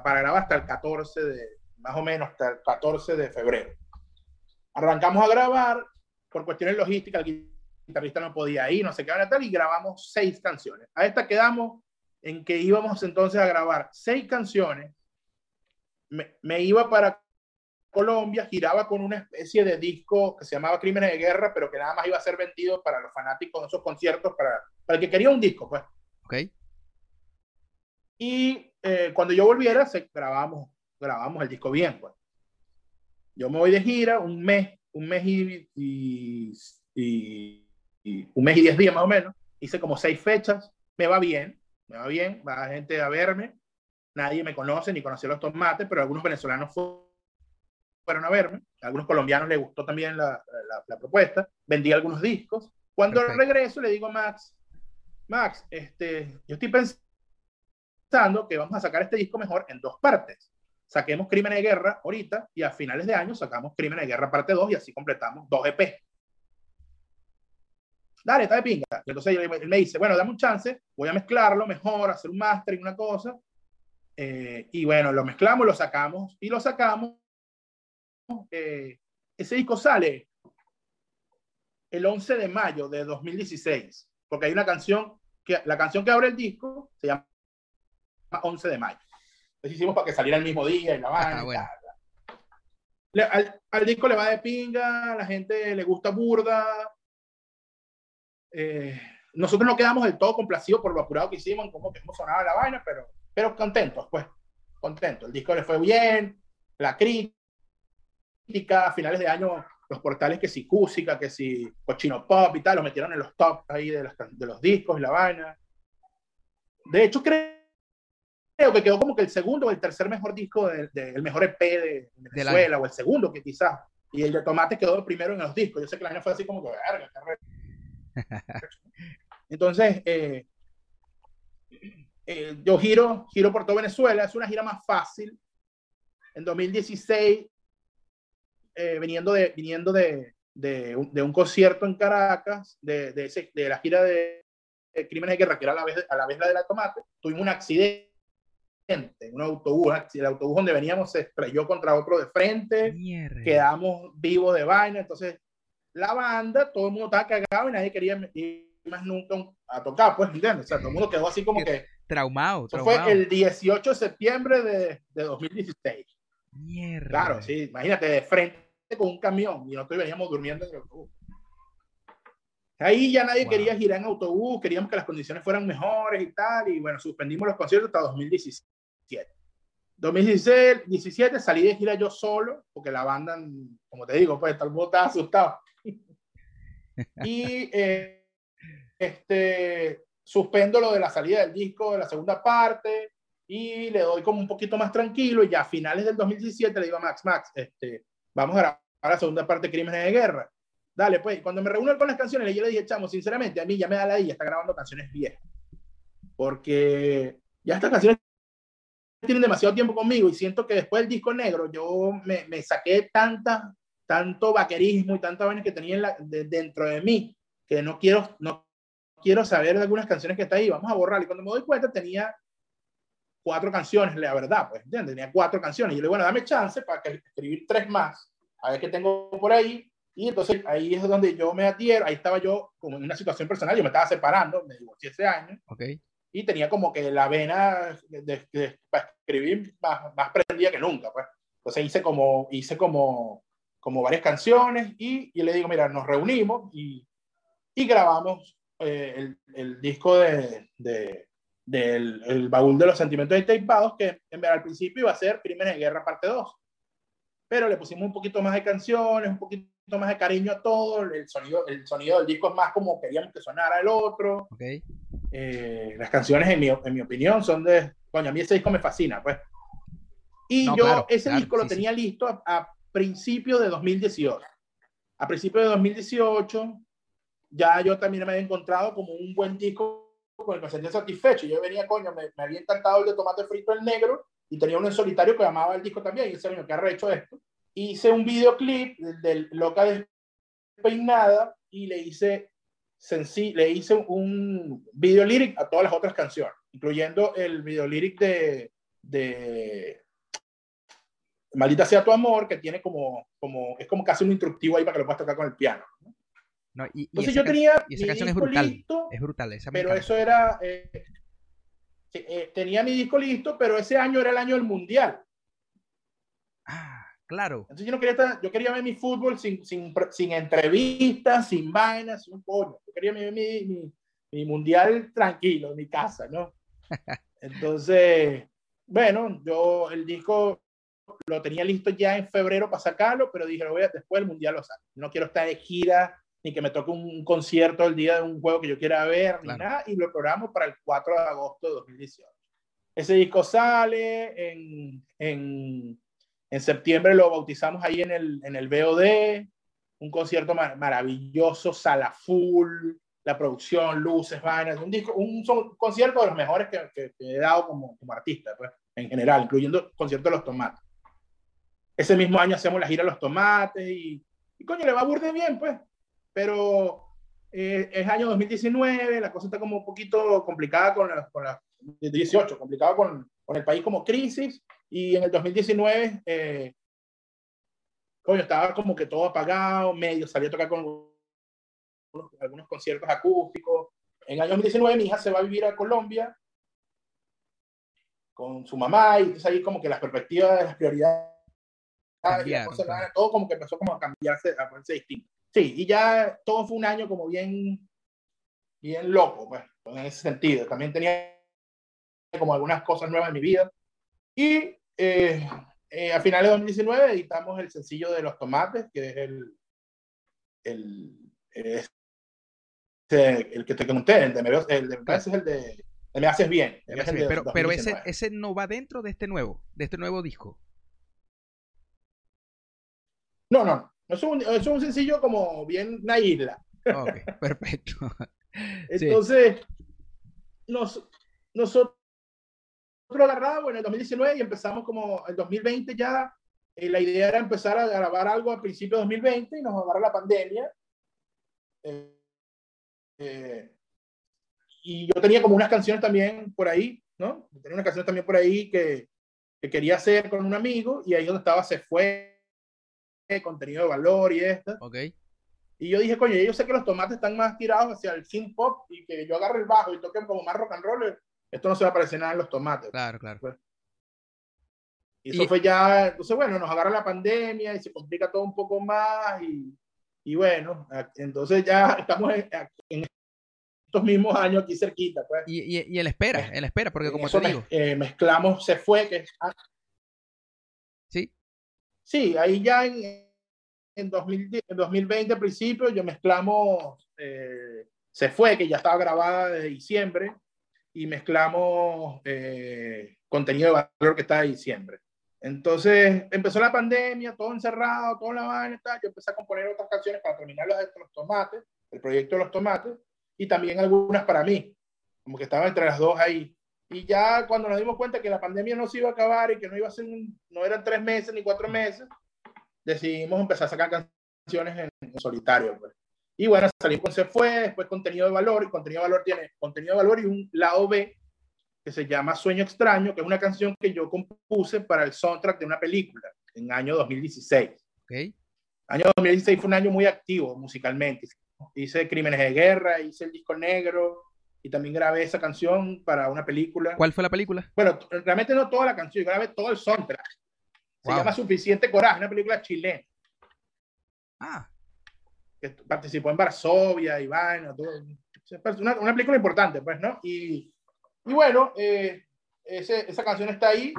B: para grabar hasta el 14 de, más o menos hasta el 14 de febrero. Arrancamos a grabar, por cuestiones logísticas, el guitarrista no podía ir, no sé qué, tal, y grabamos seis canciones. A esta quedamos en que íbamos entonces a grabar seis canciones. Me, iba para Colombia, giraba con una especie de disco que se llamaba Crímenes de Guerra, pero que nada más iba a ser vendido para los fanáticos de esos conciertos, para, para el que quería un disco, pues.
A: Ok.
B: Y eh, cuando yo volviera, se, grabamos, grabamos el disco bien, pues. Yo me voy de gira un mes, un mes y, y, y un mes y diez días más o menos. Hice como seis fechas, me va bien me va bien, va gente a verme, nadie me conoce ni conoció los tomates, pero algunos venezolanos fueron a verme, a algunos colombianos les gustó también la, la, propuesta, vendí algunos discos. Cuando regreso le digo a Max, Max, este, yo estoy pensando que vamos a sacar este disco mejor en dos partes. Saquemos Crimen de Guerra ahorita y a finales de año sacamos Crimen de Guerra parte 2 y así completamos dos EP dale, está de pinga. entonces él me dice, bueno, dame un chance, voy a mezclarlo mejor, hacer un y una cosa. Eh, y bueno, lo mezclamos, lo sacamos y lo sacamos. Eh, ese disco sale el 11 de mayo de 2016, porque hay una canción, que la canción que abre el disco se llama 11 de mayo. Entonces hicimos para que saliera el mismo día y la ah, vaina. al, al, disco le va de pinga, a la gente le gusta burda, eh, nosotros no quedamos del todo complacidos por lo apurado que hicimos, cómo, cómo sonaba la vaina, pero, pero contentos, pues, contentos. El disco le fue bien, la crítica, a finales de año, los portales que si Cúsica, que si Cochino Pop y tal, los metieron en los tops ahí de los, de los discos y la vaina. De hecho, creo, creo que quedó como que el segundo o el tercer mejor disco, del de, mejor EP de Venezuela, o el segundo que quizás. Y el de Tomate quedó el primero en los discos. Yo sé que el año fue así como que, verga, Entonces, eh, eh, yo giro, giro por toda Venezuela, es una gira más fácil. En 2016, eh, viniendo, de, viniendo de, de, un, concierto en Caracas, de, de, la gira de, Crímenes de Guerra, que era a la, vez, a la vez la de la Tomate, tuvimos un accidente en un autobús, el autobús donde veníamos se estrelló contra otro de frente, quedamos vivos de vaina, entonces la banda, todo el mundo estaba cagado y nadie quería ir más nunca a tocar, pues, ¿entiendes? O sea, todo el mundo quedó así como que...
A: Traumado,
B: Eso fue el 18 de septiembre de, de 2016.
A: Mierda.
B: Claro, sí, imagínate, de frente con un camión y nosotros veníamos durmiendo en el autobús. Ahí ya nadie quería girar en autobús, queríamos que las condiciones fueran mejores y tal, y bueno, suspendimos los conciertos hasta 2017. 2016, 17 salí de gira yo solo, porque la banda, como te digo, pues mundo estaba asustado. y eh, este, suspendo lo de la salida del disco de la segunda parte y le doy como un poquito más tranquilo y ya a finales del 2017 le digo a Max, Max, este, vamos a grabar la segunda parte de Crímenes de Guerra. Dale, pues, cuando me reúno con las canciones, yo le dije, chamo, sinceramente, a mí ya me da la idea, está grabando canciones viejas. Porque ya estas canciones tienen demasiado tiempo conmigo y siento que después del disco negro yo me, me saqué tanta tanto vaquerismo y tanta vaina que tenía dentro de mí, que no quiero, no quiero saber de algunas canciones que está ahí, vamos a borrar. Y cuando me doy cuenta tenía cuatro canciones, la verdad, pues, ¿entiendes? Tenía cuatro canciones. Y yo le digo, bueno, dame chance para que escribir tres más, a ver qué tengo por ahí. Y entonces ahí es donde yo me adhiero, ahí estaba yo como en una situación personal, yo me estaba separando, me divorcié ese año.
A: Okay.
B: Y tenía como que la vena de, para escribir más, más prendida que nunca, pues. Entonces hice como, hice como, como varias canciones y, y le digo, mira, nos reunimos y, y grabamos eh, el, el, disco de, de del el baúl de los sentimientos tapeados, que en verdad al principio iba a ser Crímenes de Guerra parte 2. Pero le pusimos un poquito más de canciones, un poquito más de cariño a todo. El sonido, el sonido del disco es más como queríamos que sonara el otro.
A: Okay.
B: Eh, las canciones, en mi, en mi, opinión, son de. Coño, a mí ese disco me fascina, pues. Y
A: no,
B: yo
A: claro,
B: ese
A: claro,
B: disco lo
A: sí,
B: tenía listo a, a principios de 2018. A principios de 2018, ya yo también me había encontrado como un buen disco con el sentía satisfecho. Yo venía, coño, me, había encantado el de tomate frito el negro y tenía uno en solitario que llamaba el disco también. Y ese año que ha hecho esto. Hice un videoclip del, del Loca Despeinada y le hice, senci le hice un video lyric a todas las otras canciones, incluyendo el video lyric de, de Maldita sea tu amor, que tiene como, como, es como casi un instructivo ahí para que lo puedas tocar con el piano. ¿no?
A: No, y, y
B: Entonces
A: esa
B: yo tenía
A: y esa canción es brutal.
B: Listo,
A: es brutal. Esa
B: pero eso era. Eh, eh, tenía mi disco listo, pero ese año era el año del mundial.
A: Ah, claro.
B: Entonces yo no quería estar, yo quería ver mi fútbol sin, sin, sin entrevistas, sin vainas, sin un pollo. Yo quería ver mi, mi, mi mundial tranquilo en mi casa, ¿no? Entonces, bueno, yo el disco lo tenía listo ya en febrero para sacarlo, pero dije, lo voy a, después del mundial lo saco. No quiero estar de gira ni que me toque un concierto el día de un juego que yo quiera ver, claro. ni nada, y lo programamos para el 4 de agosto de 2018. Ese disco sale, en, en, en septiembre lo bautizamos ahí en el, en el BOD, un concierto mar maravilloso, sala full, la producción, luces, vainas, un, disco, un, un concierto de los mejores que, que, que, he dado como, como artista, pues, en general, incluyendo el concierto de los tomates. Ese mismo año hacemos la gira los tomates y, y coño, le va a burde bien, pues pero eh, es año 2019, la cosa está como un poquito complicada con la, con la 18, complicada con, con, el país como crisis, y en el 2019, eh, coño, estaba como que todo apagado, medio, salí a tocar con algunos, algunos conciertos acústicos. En el año 2019 mi hija se va a vivir a Colombia con su mamá, y entonces ahí como que las perspectivas las prioridades, y la cosa, todo como que empezó como a cambiarse, a ponerse distinto. Sí, y ya todo fue un año como bien, bien loco, pues, en ese sentido. También tenía como algunas cosas nuevas en mi vida. Y eh, eh, a finales de 2019 editamos el sencillo de Los Tomates, que es el, el, el, el que te conté, el de, me, el de, es el de, de Me Haces Bien.
A: Me haces bien. pero pero ese, ese no va dentro de este nuevo, de este nuevo disco.
B: No, no, es un, es un sencillo como bien una isla.
A: Ok, perfecto.
B: Entonces, sí. nos, nosotros agarramos en el 2019 y empezamos como el 2020 ya. Eh, la idea era empezar a grabar algo a principios de 2020 y nos agarró la pandemia. Eh, eh, y yo tenía como unas canciones también por ahí, ¿no? Tenía una canción también por ahí que, que quería hacer con un amigo y ahí donde estaba se fue contenido de valor y esto.
A: Okay.
B: Y yo dije, coño, yo sé que los tomates están más tirados hacia el synth pop y que yo agarre el bajo y toque como más rock and roll, esto no se va a parecer nada en los tomates.
A: Claro, claro.
B: Pues, y eso y... fue ya, entonces bueno, nos agarra la pandemia y se complica todo un poco más y, y bueno, entonces ya estamos en, en, estos mismos años aquí cerquita. Pues.
A: Y, y, y él espera, él espera, porque como te digo.
B: Eh, mezclamos, se fue, que
A: Sí.
B: Sí, ahí ya en, en, 2000, en 2020, al principio, yo mezclamos eh, Se Fue, que ya estaba grabada desde diciembre, y mezclamos eh, contenido de valor que está de diciembre. Entonces empezó la pandemia, todo encerrado, todo en la vaina, tal. yo empecé a componer otras canciones para terminar los, los tomates, el proyecto de los tomates, y también algunas para mí, como que estaban entre las dos ahí. Y ya cuando nos dimos cuenta que la pandemia no se iba a acabar y que no iba a ser, no eran tres meses ni cuatro meses, decidimos empezar a sacar canciones en, en solitario. Pues. Y bueno, salimos con Se Fue, después contenido de valor, y contenido de valor tiene contenido de valor y un lado B, que se llama Sueño Extraño, que es una canción que yo compuse para el soundtrack de una película en año 2016.
A: Ok.
B: Año 2016 fue un año muy activo musicalmente. Hice Crímenes de Guerra, hice el disco negro y también grabé esa canción para una película.
A: ¿Cuál fue la película?
B: Bueno, realmente no toda la canción, yo grabé todo el soundtrack. Se
A: Wow.
B: llama Suficiente Coraje, una película chilena
A: Ah,
B: que participó en Varsovia todo. Una, una película importante, pues, ¿no? Y, y bueno, eh, ese- esa canción está ahí,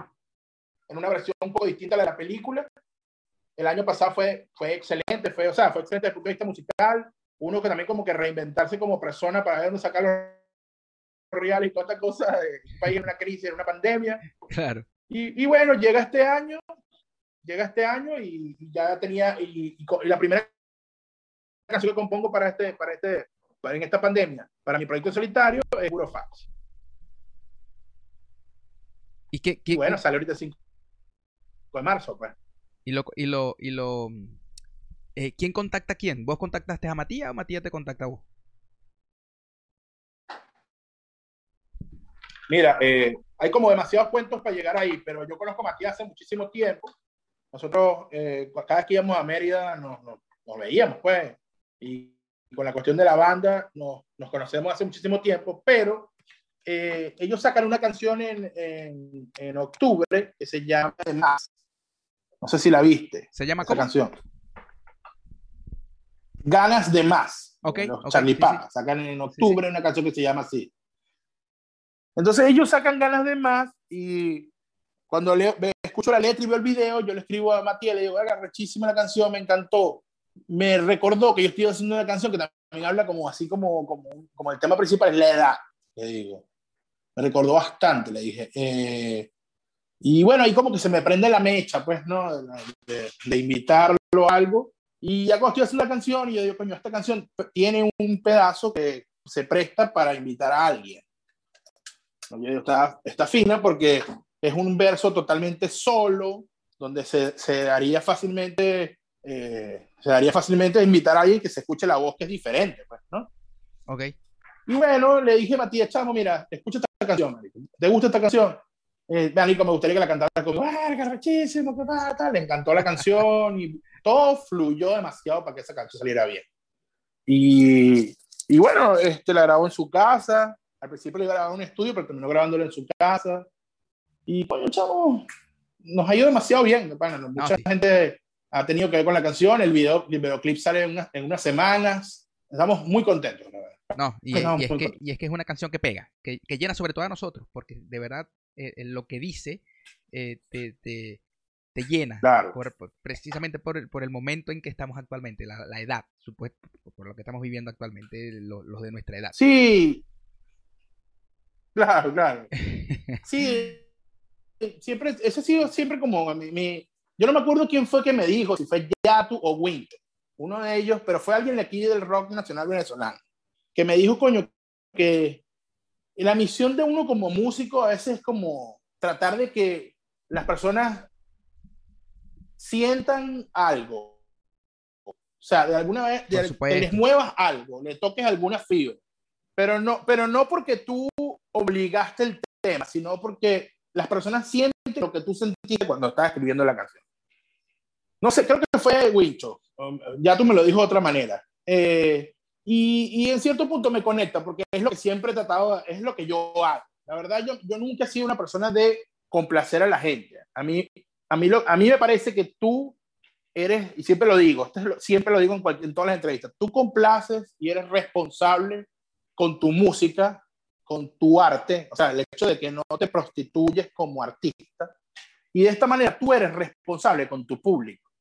B: en una versión un poco distinta a la de la película. El año pasado fue, fue excelente, fue, o sea, fue excelente desde el punto de vista musical. Uno que también como que reinventarse como persona para ver dónde sacar los reales y toda esta cosa de un país en una crisis, en una pandemia.
A: claro.
B: Y, y bueno, llega este año, llega este año y, y ya tenía, y, la primera canción que compongo para este, para este, para en esta pandemia, para mi proyecto solitario, es Puro Fax.
A: ¿Y qué,
B: bueno, sale ahorita el 5 de marzo, pues.
A: y lo, y lo, y lo, eh, ¿quién contacta a quién? ¿Vos contactaste a Matías o Matías te contacta a vos?
B: Mira, eh, hay como demasiados cuentos para llegar ahí, pero yo conozco a Matías hace muchísimo tiempo. Nosotros, eh, cada vez que íbamos a Mérida, nos, nos, nos veíamos, pues. Y, con la cuestión de la banda, nos, nos conocemos hace muchísimo tiempo, pero eh, ellos sacan una canción en, en, en octubre que se llama Más. No sé si la viste,
A: ¿Se llama
B: esa
A: cómo?
B: canción. Ganas de Más.
A: Ok,
B: Los
A: ok,
B: Charlie
A: sí,
B: Papas sacan en octubre una canción que se llama así. Entonces ellos sacan ganas de más y cuando le, ve- escucho la letra y veo el video, yo le escribo a Matías, le digo, "Verga, rechísima la canción, me encantó. Me recordó que yo estoy haciendo una canción que también habla como así como, como, como el tema principal es la edad, le digo. Me recordó bastante, le dije. Eh, y bueno, ahí como que se me prende la mecha, pues, ¿no? De- de invitarlo a algo. Y ya cuando estoy haciendo la canción, y yo digo, coño, esta canción tiene un pedazo que se presta para invitar a alguien. Está, está fina porque es un verso totalmente solo, donde se, se daría fácilmente, eh, se daría fácilmente invitar a alguien que se escuche la voz que es diferente, pues, ¿no?
A: Ok.
B: Y bueno, le dije a Matías, chamo, mira, escucha esta canción, marico. ¿te gusta esta canción? Eh, marico, me gustaría que la cantara conmigo, ¡verga, rechísimo, qué pasa! Le encantó la canción y todo fluyó demasiado para que esa canción saliera bien. Y, y bueno, este, la grabó en su casa, al principio le grababa en un estudio, pero terminó grabándolo en su casa. Y coño, chamo, nos ha ido demasiado bien, pana, ¿no? Mucha
A: sí.
B: gente ha tenido que ver con la canción, el, video, el videoclip sale en, unas- en unas semanas, estamos muy contentos, la verdad.
A: No, y, y es que, y es que es una canción que pega, que, que llena sobre todo a nosotros, porque de verdad eh, eh, lo que dice eh, te, te, te llena,
B: Claro.
A: por, por- precisamente por el, por el momento en que estamos actualmente, la, la edad, supuesto, por lo que estamos viviendo actualmente, lo- los de nuestra edad.
B: Sí. Claro, claro. Sí. Siempre, eso ha sido siempre como mi, mi- Yo no me acuerdo quién fue que me dijo, si fue Yatu o Winter, uno de ellos, pero fue alguien de aquí del rock nacional venezolano, que me dijo, coño, que la misión de uno como músico a veces es como tratar de que las personas sientan algo. O sea, de alguna vez, de- les muevas algo, le toques alguna fibra. Pero no, pero no porque tú obligaste el tema, sino porque las personas sienten lo que tú sentiste cuando estabas escribiendo la canción. No sé, creo que fue Wincho. Um, ya tú me lo dijo de otra manera. Eh, y, y en cierto punto me conecta porque es lo que siempre he tratado, es lo que yo hago. La verdad, yo, yo nunca he sido una persona de complacer a la gente. A mí, a mí, lo, a mí me parece que tú eres, y siempre lo digo, siempre lo digo en, cual- en todas las entrevistas, tú complaces y eres responsable con tu música, con tu arte, o sea, el hecho de que no te prostituyes como artista. Y de esta manera tú eres responsable con tu público.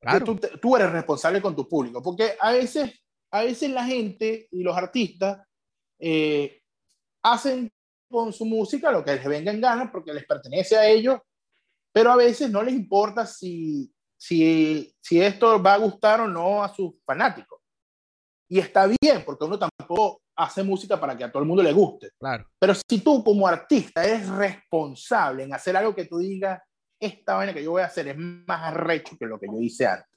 A: Claro.
B: Tú, tú eres responsable con tu público, porque a veces, a veces la gente y los artistas eh, hacen con su música lo que les venga en gana porque les pertenece a ellos, pero a veces no les importa si, si, si esto va a gustar o no a sus fanáticos. Y está bien, porque uno tampoco hace música para que a todo el mundo le guste.
A: Claro.
B: Pero si tú como artista eres responsable en hacer algo que tú digas, esta vaina que yo voy a hacer es más arrecho que lo que yo hice antes.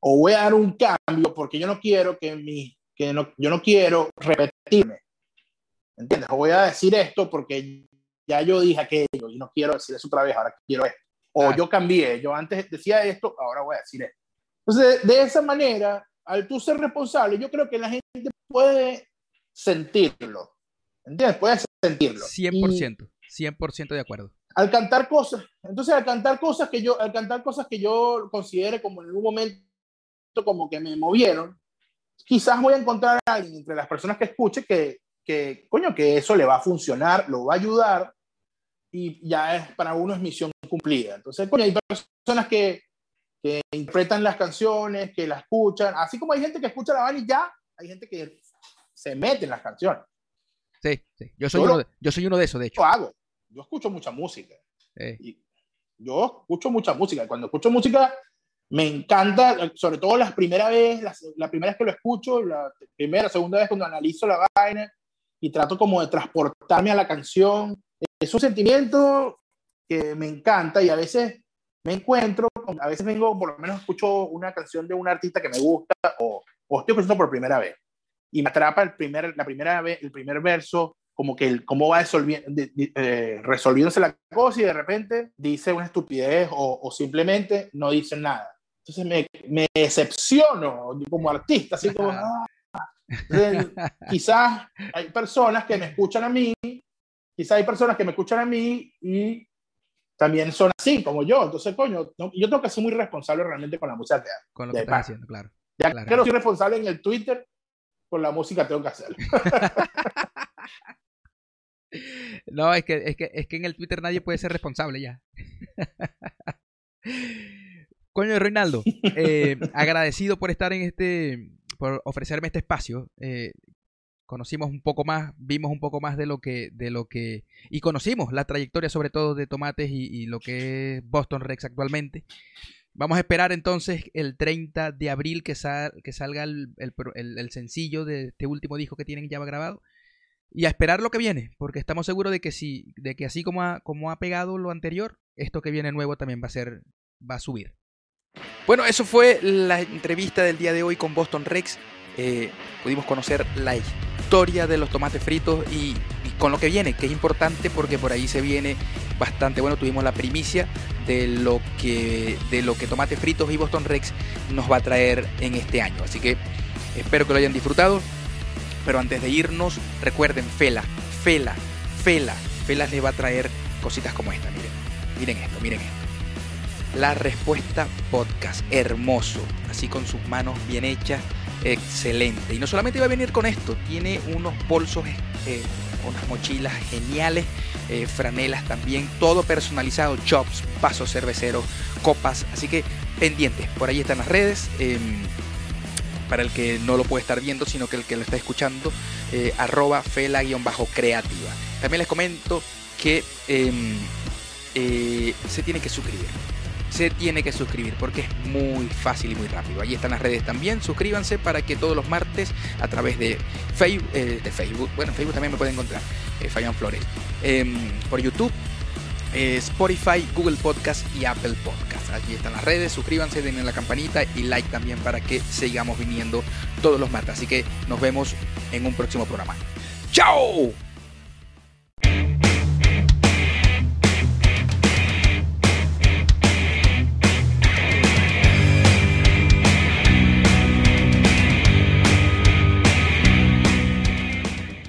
B: O voy a dar un cambio porque yo no quiero que mi, que no, yo no quiero repetirme. ¿Entiendes? O voy a decir esto porque ya yo dije aquello y no quiero decir eso otra vez, ahora quiero esto. O yo cambié, yo antes decía esto, ahora voy a decir esto. Entonces, de esa manera, al tú ser responsable, yo creo que la gente puede sentirlo. ¿Entiendes? Puede sentirlo.
A: 100%, 100% de acuerdo.
B: Al cantar cosas, entonces al cantar cosas que yo, al cantar cosas que yo considere como en algún momento como que me movieron, quizás voy a encontrar a alguien entre las personas que escuche que, que, coño, que eso le va a funcionar, lo va a ayudar y ya es, para uno es misión cumplida. Entonces, coño, hay personas que, que interpretan las canciones, que las escuchan, así como hay gente que escucha la banda y ya, hay gente que se mete en las canciones.
A: Sí, sí. Yo soy, uno de, yo soy uno de esos, de hecho.
B: Yo hago. Yo escucho mucha música. yo escucho mucha música. Cuando escucho música, me encanta, sobre todo las primeras vez, la, primera vez que lo escucho, la primera, segunda vez cuando analizo la vaina y trato como de transportarme a la canción. Es un sentimiento que me encanta y a veces me encuentro, a veces vengo, por lo menos escucho una canción de un artista que me gusta o, o estoy escuchando por primera vez y me atrapa el primer, la primera vez, el primer verso, como que el, cómo va eh, resolviéndose la cosa y de repente dice una estupidez o, o simplemente no dice nada. Entonces me, me decepciono como artista, así como, ah". quizás hay personas que me escuchan a mí, quizás hay personas que me escuchan a mí y también son así como yo. Entonces, coño, yo tengo que ser muy responsable realmente con la música
A: Con lo que estás haciendo, claro.
B: Ya
A: claro.
B: que no soy responsable en el Twitter, con la música tengo que hacerlo.
A: no, es que, es, que, es que en el Twitter nadie puede ser responsable ya. Coño, Reinaldo, eh, agradecido por estar en este, por ofrecerme este espacio. Eh, conocimos un poco más, vimos un poco más de lo que, de lo que, y conocimos la trayectoria sobre todo de Tomates y, lo que es Boston Rex actualmente. Vamos a esperar entonces el 30 de abril que, que salga el, el, sencillo de este último disco que tienen ya grabado y a esperar lo que viene, porque estamos seguros de que si, de que así como ha, como ha pegado lo anterior, esto que viene nuevo también va a ser, va a subir. Bueno, eso fue la entrevista del día de hoy con Boston Rex. Eh, pudimos conocer la historia de los tomates fritos y, con lo que viene, que es importante porque por ahí se viene bastante bueno. Tuvimos la primicia de lo que, de lo que Tomates Fritos y Boston Rex nos va a traer en este año. Así que espero que lo hayan disfrutado. Pero antes de irnos, recuerden, Fela, Fela, Fela, Fela les va a traer cositas como esta. Miren, miren esto, miren esto. La Respuesta Podcast, hermoso, así con sus manos bien hechas, excelente. Y no solamente va a venir con esto, tiene unos bolsos, eh, unas mochilas geniales, eh, franelas también, todo personalizado, chops, pasos cerveceros, copas, así que pendientes, por ahí están las redes. Em, para el que no lo puede estar viendo, sino que el que lo está escuchando, eh, arroba fela-creativa. También les comento que em, se tiene que suscribir se tiene que suscribir porque es muy fácil y muy rápido. Ahí están las redes también. Suscríbanse para que todos los martes a través de, Facebook, eh, bueno, Facebook también me pueden encontrar, eh, Fabián Flores, em, por YouTube. Eh, Spotify, Google Podcast y Apple Podcast. Allí están las redes, suscríbanse, denle la campanita y like también para que sigamos viniendo todos los martes. Así que nos vemos en un próximo programa. ¡Chao!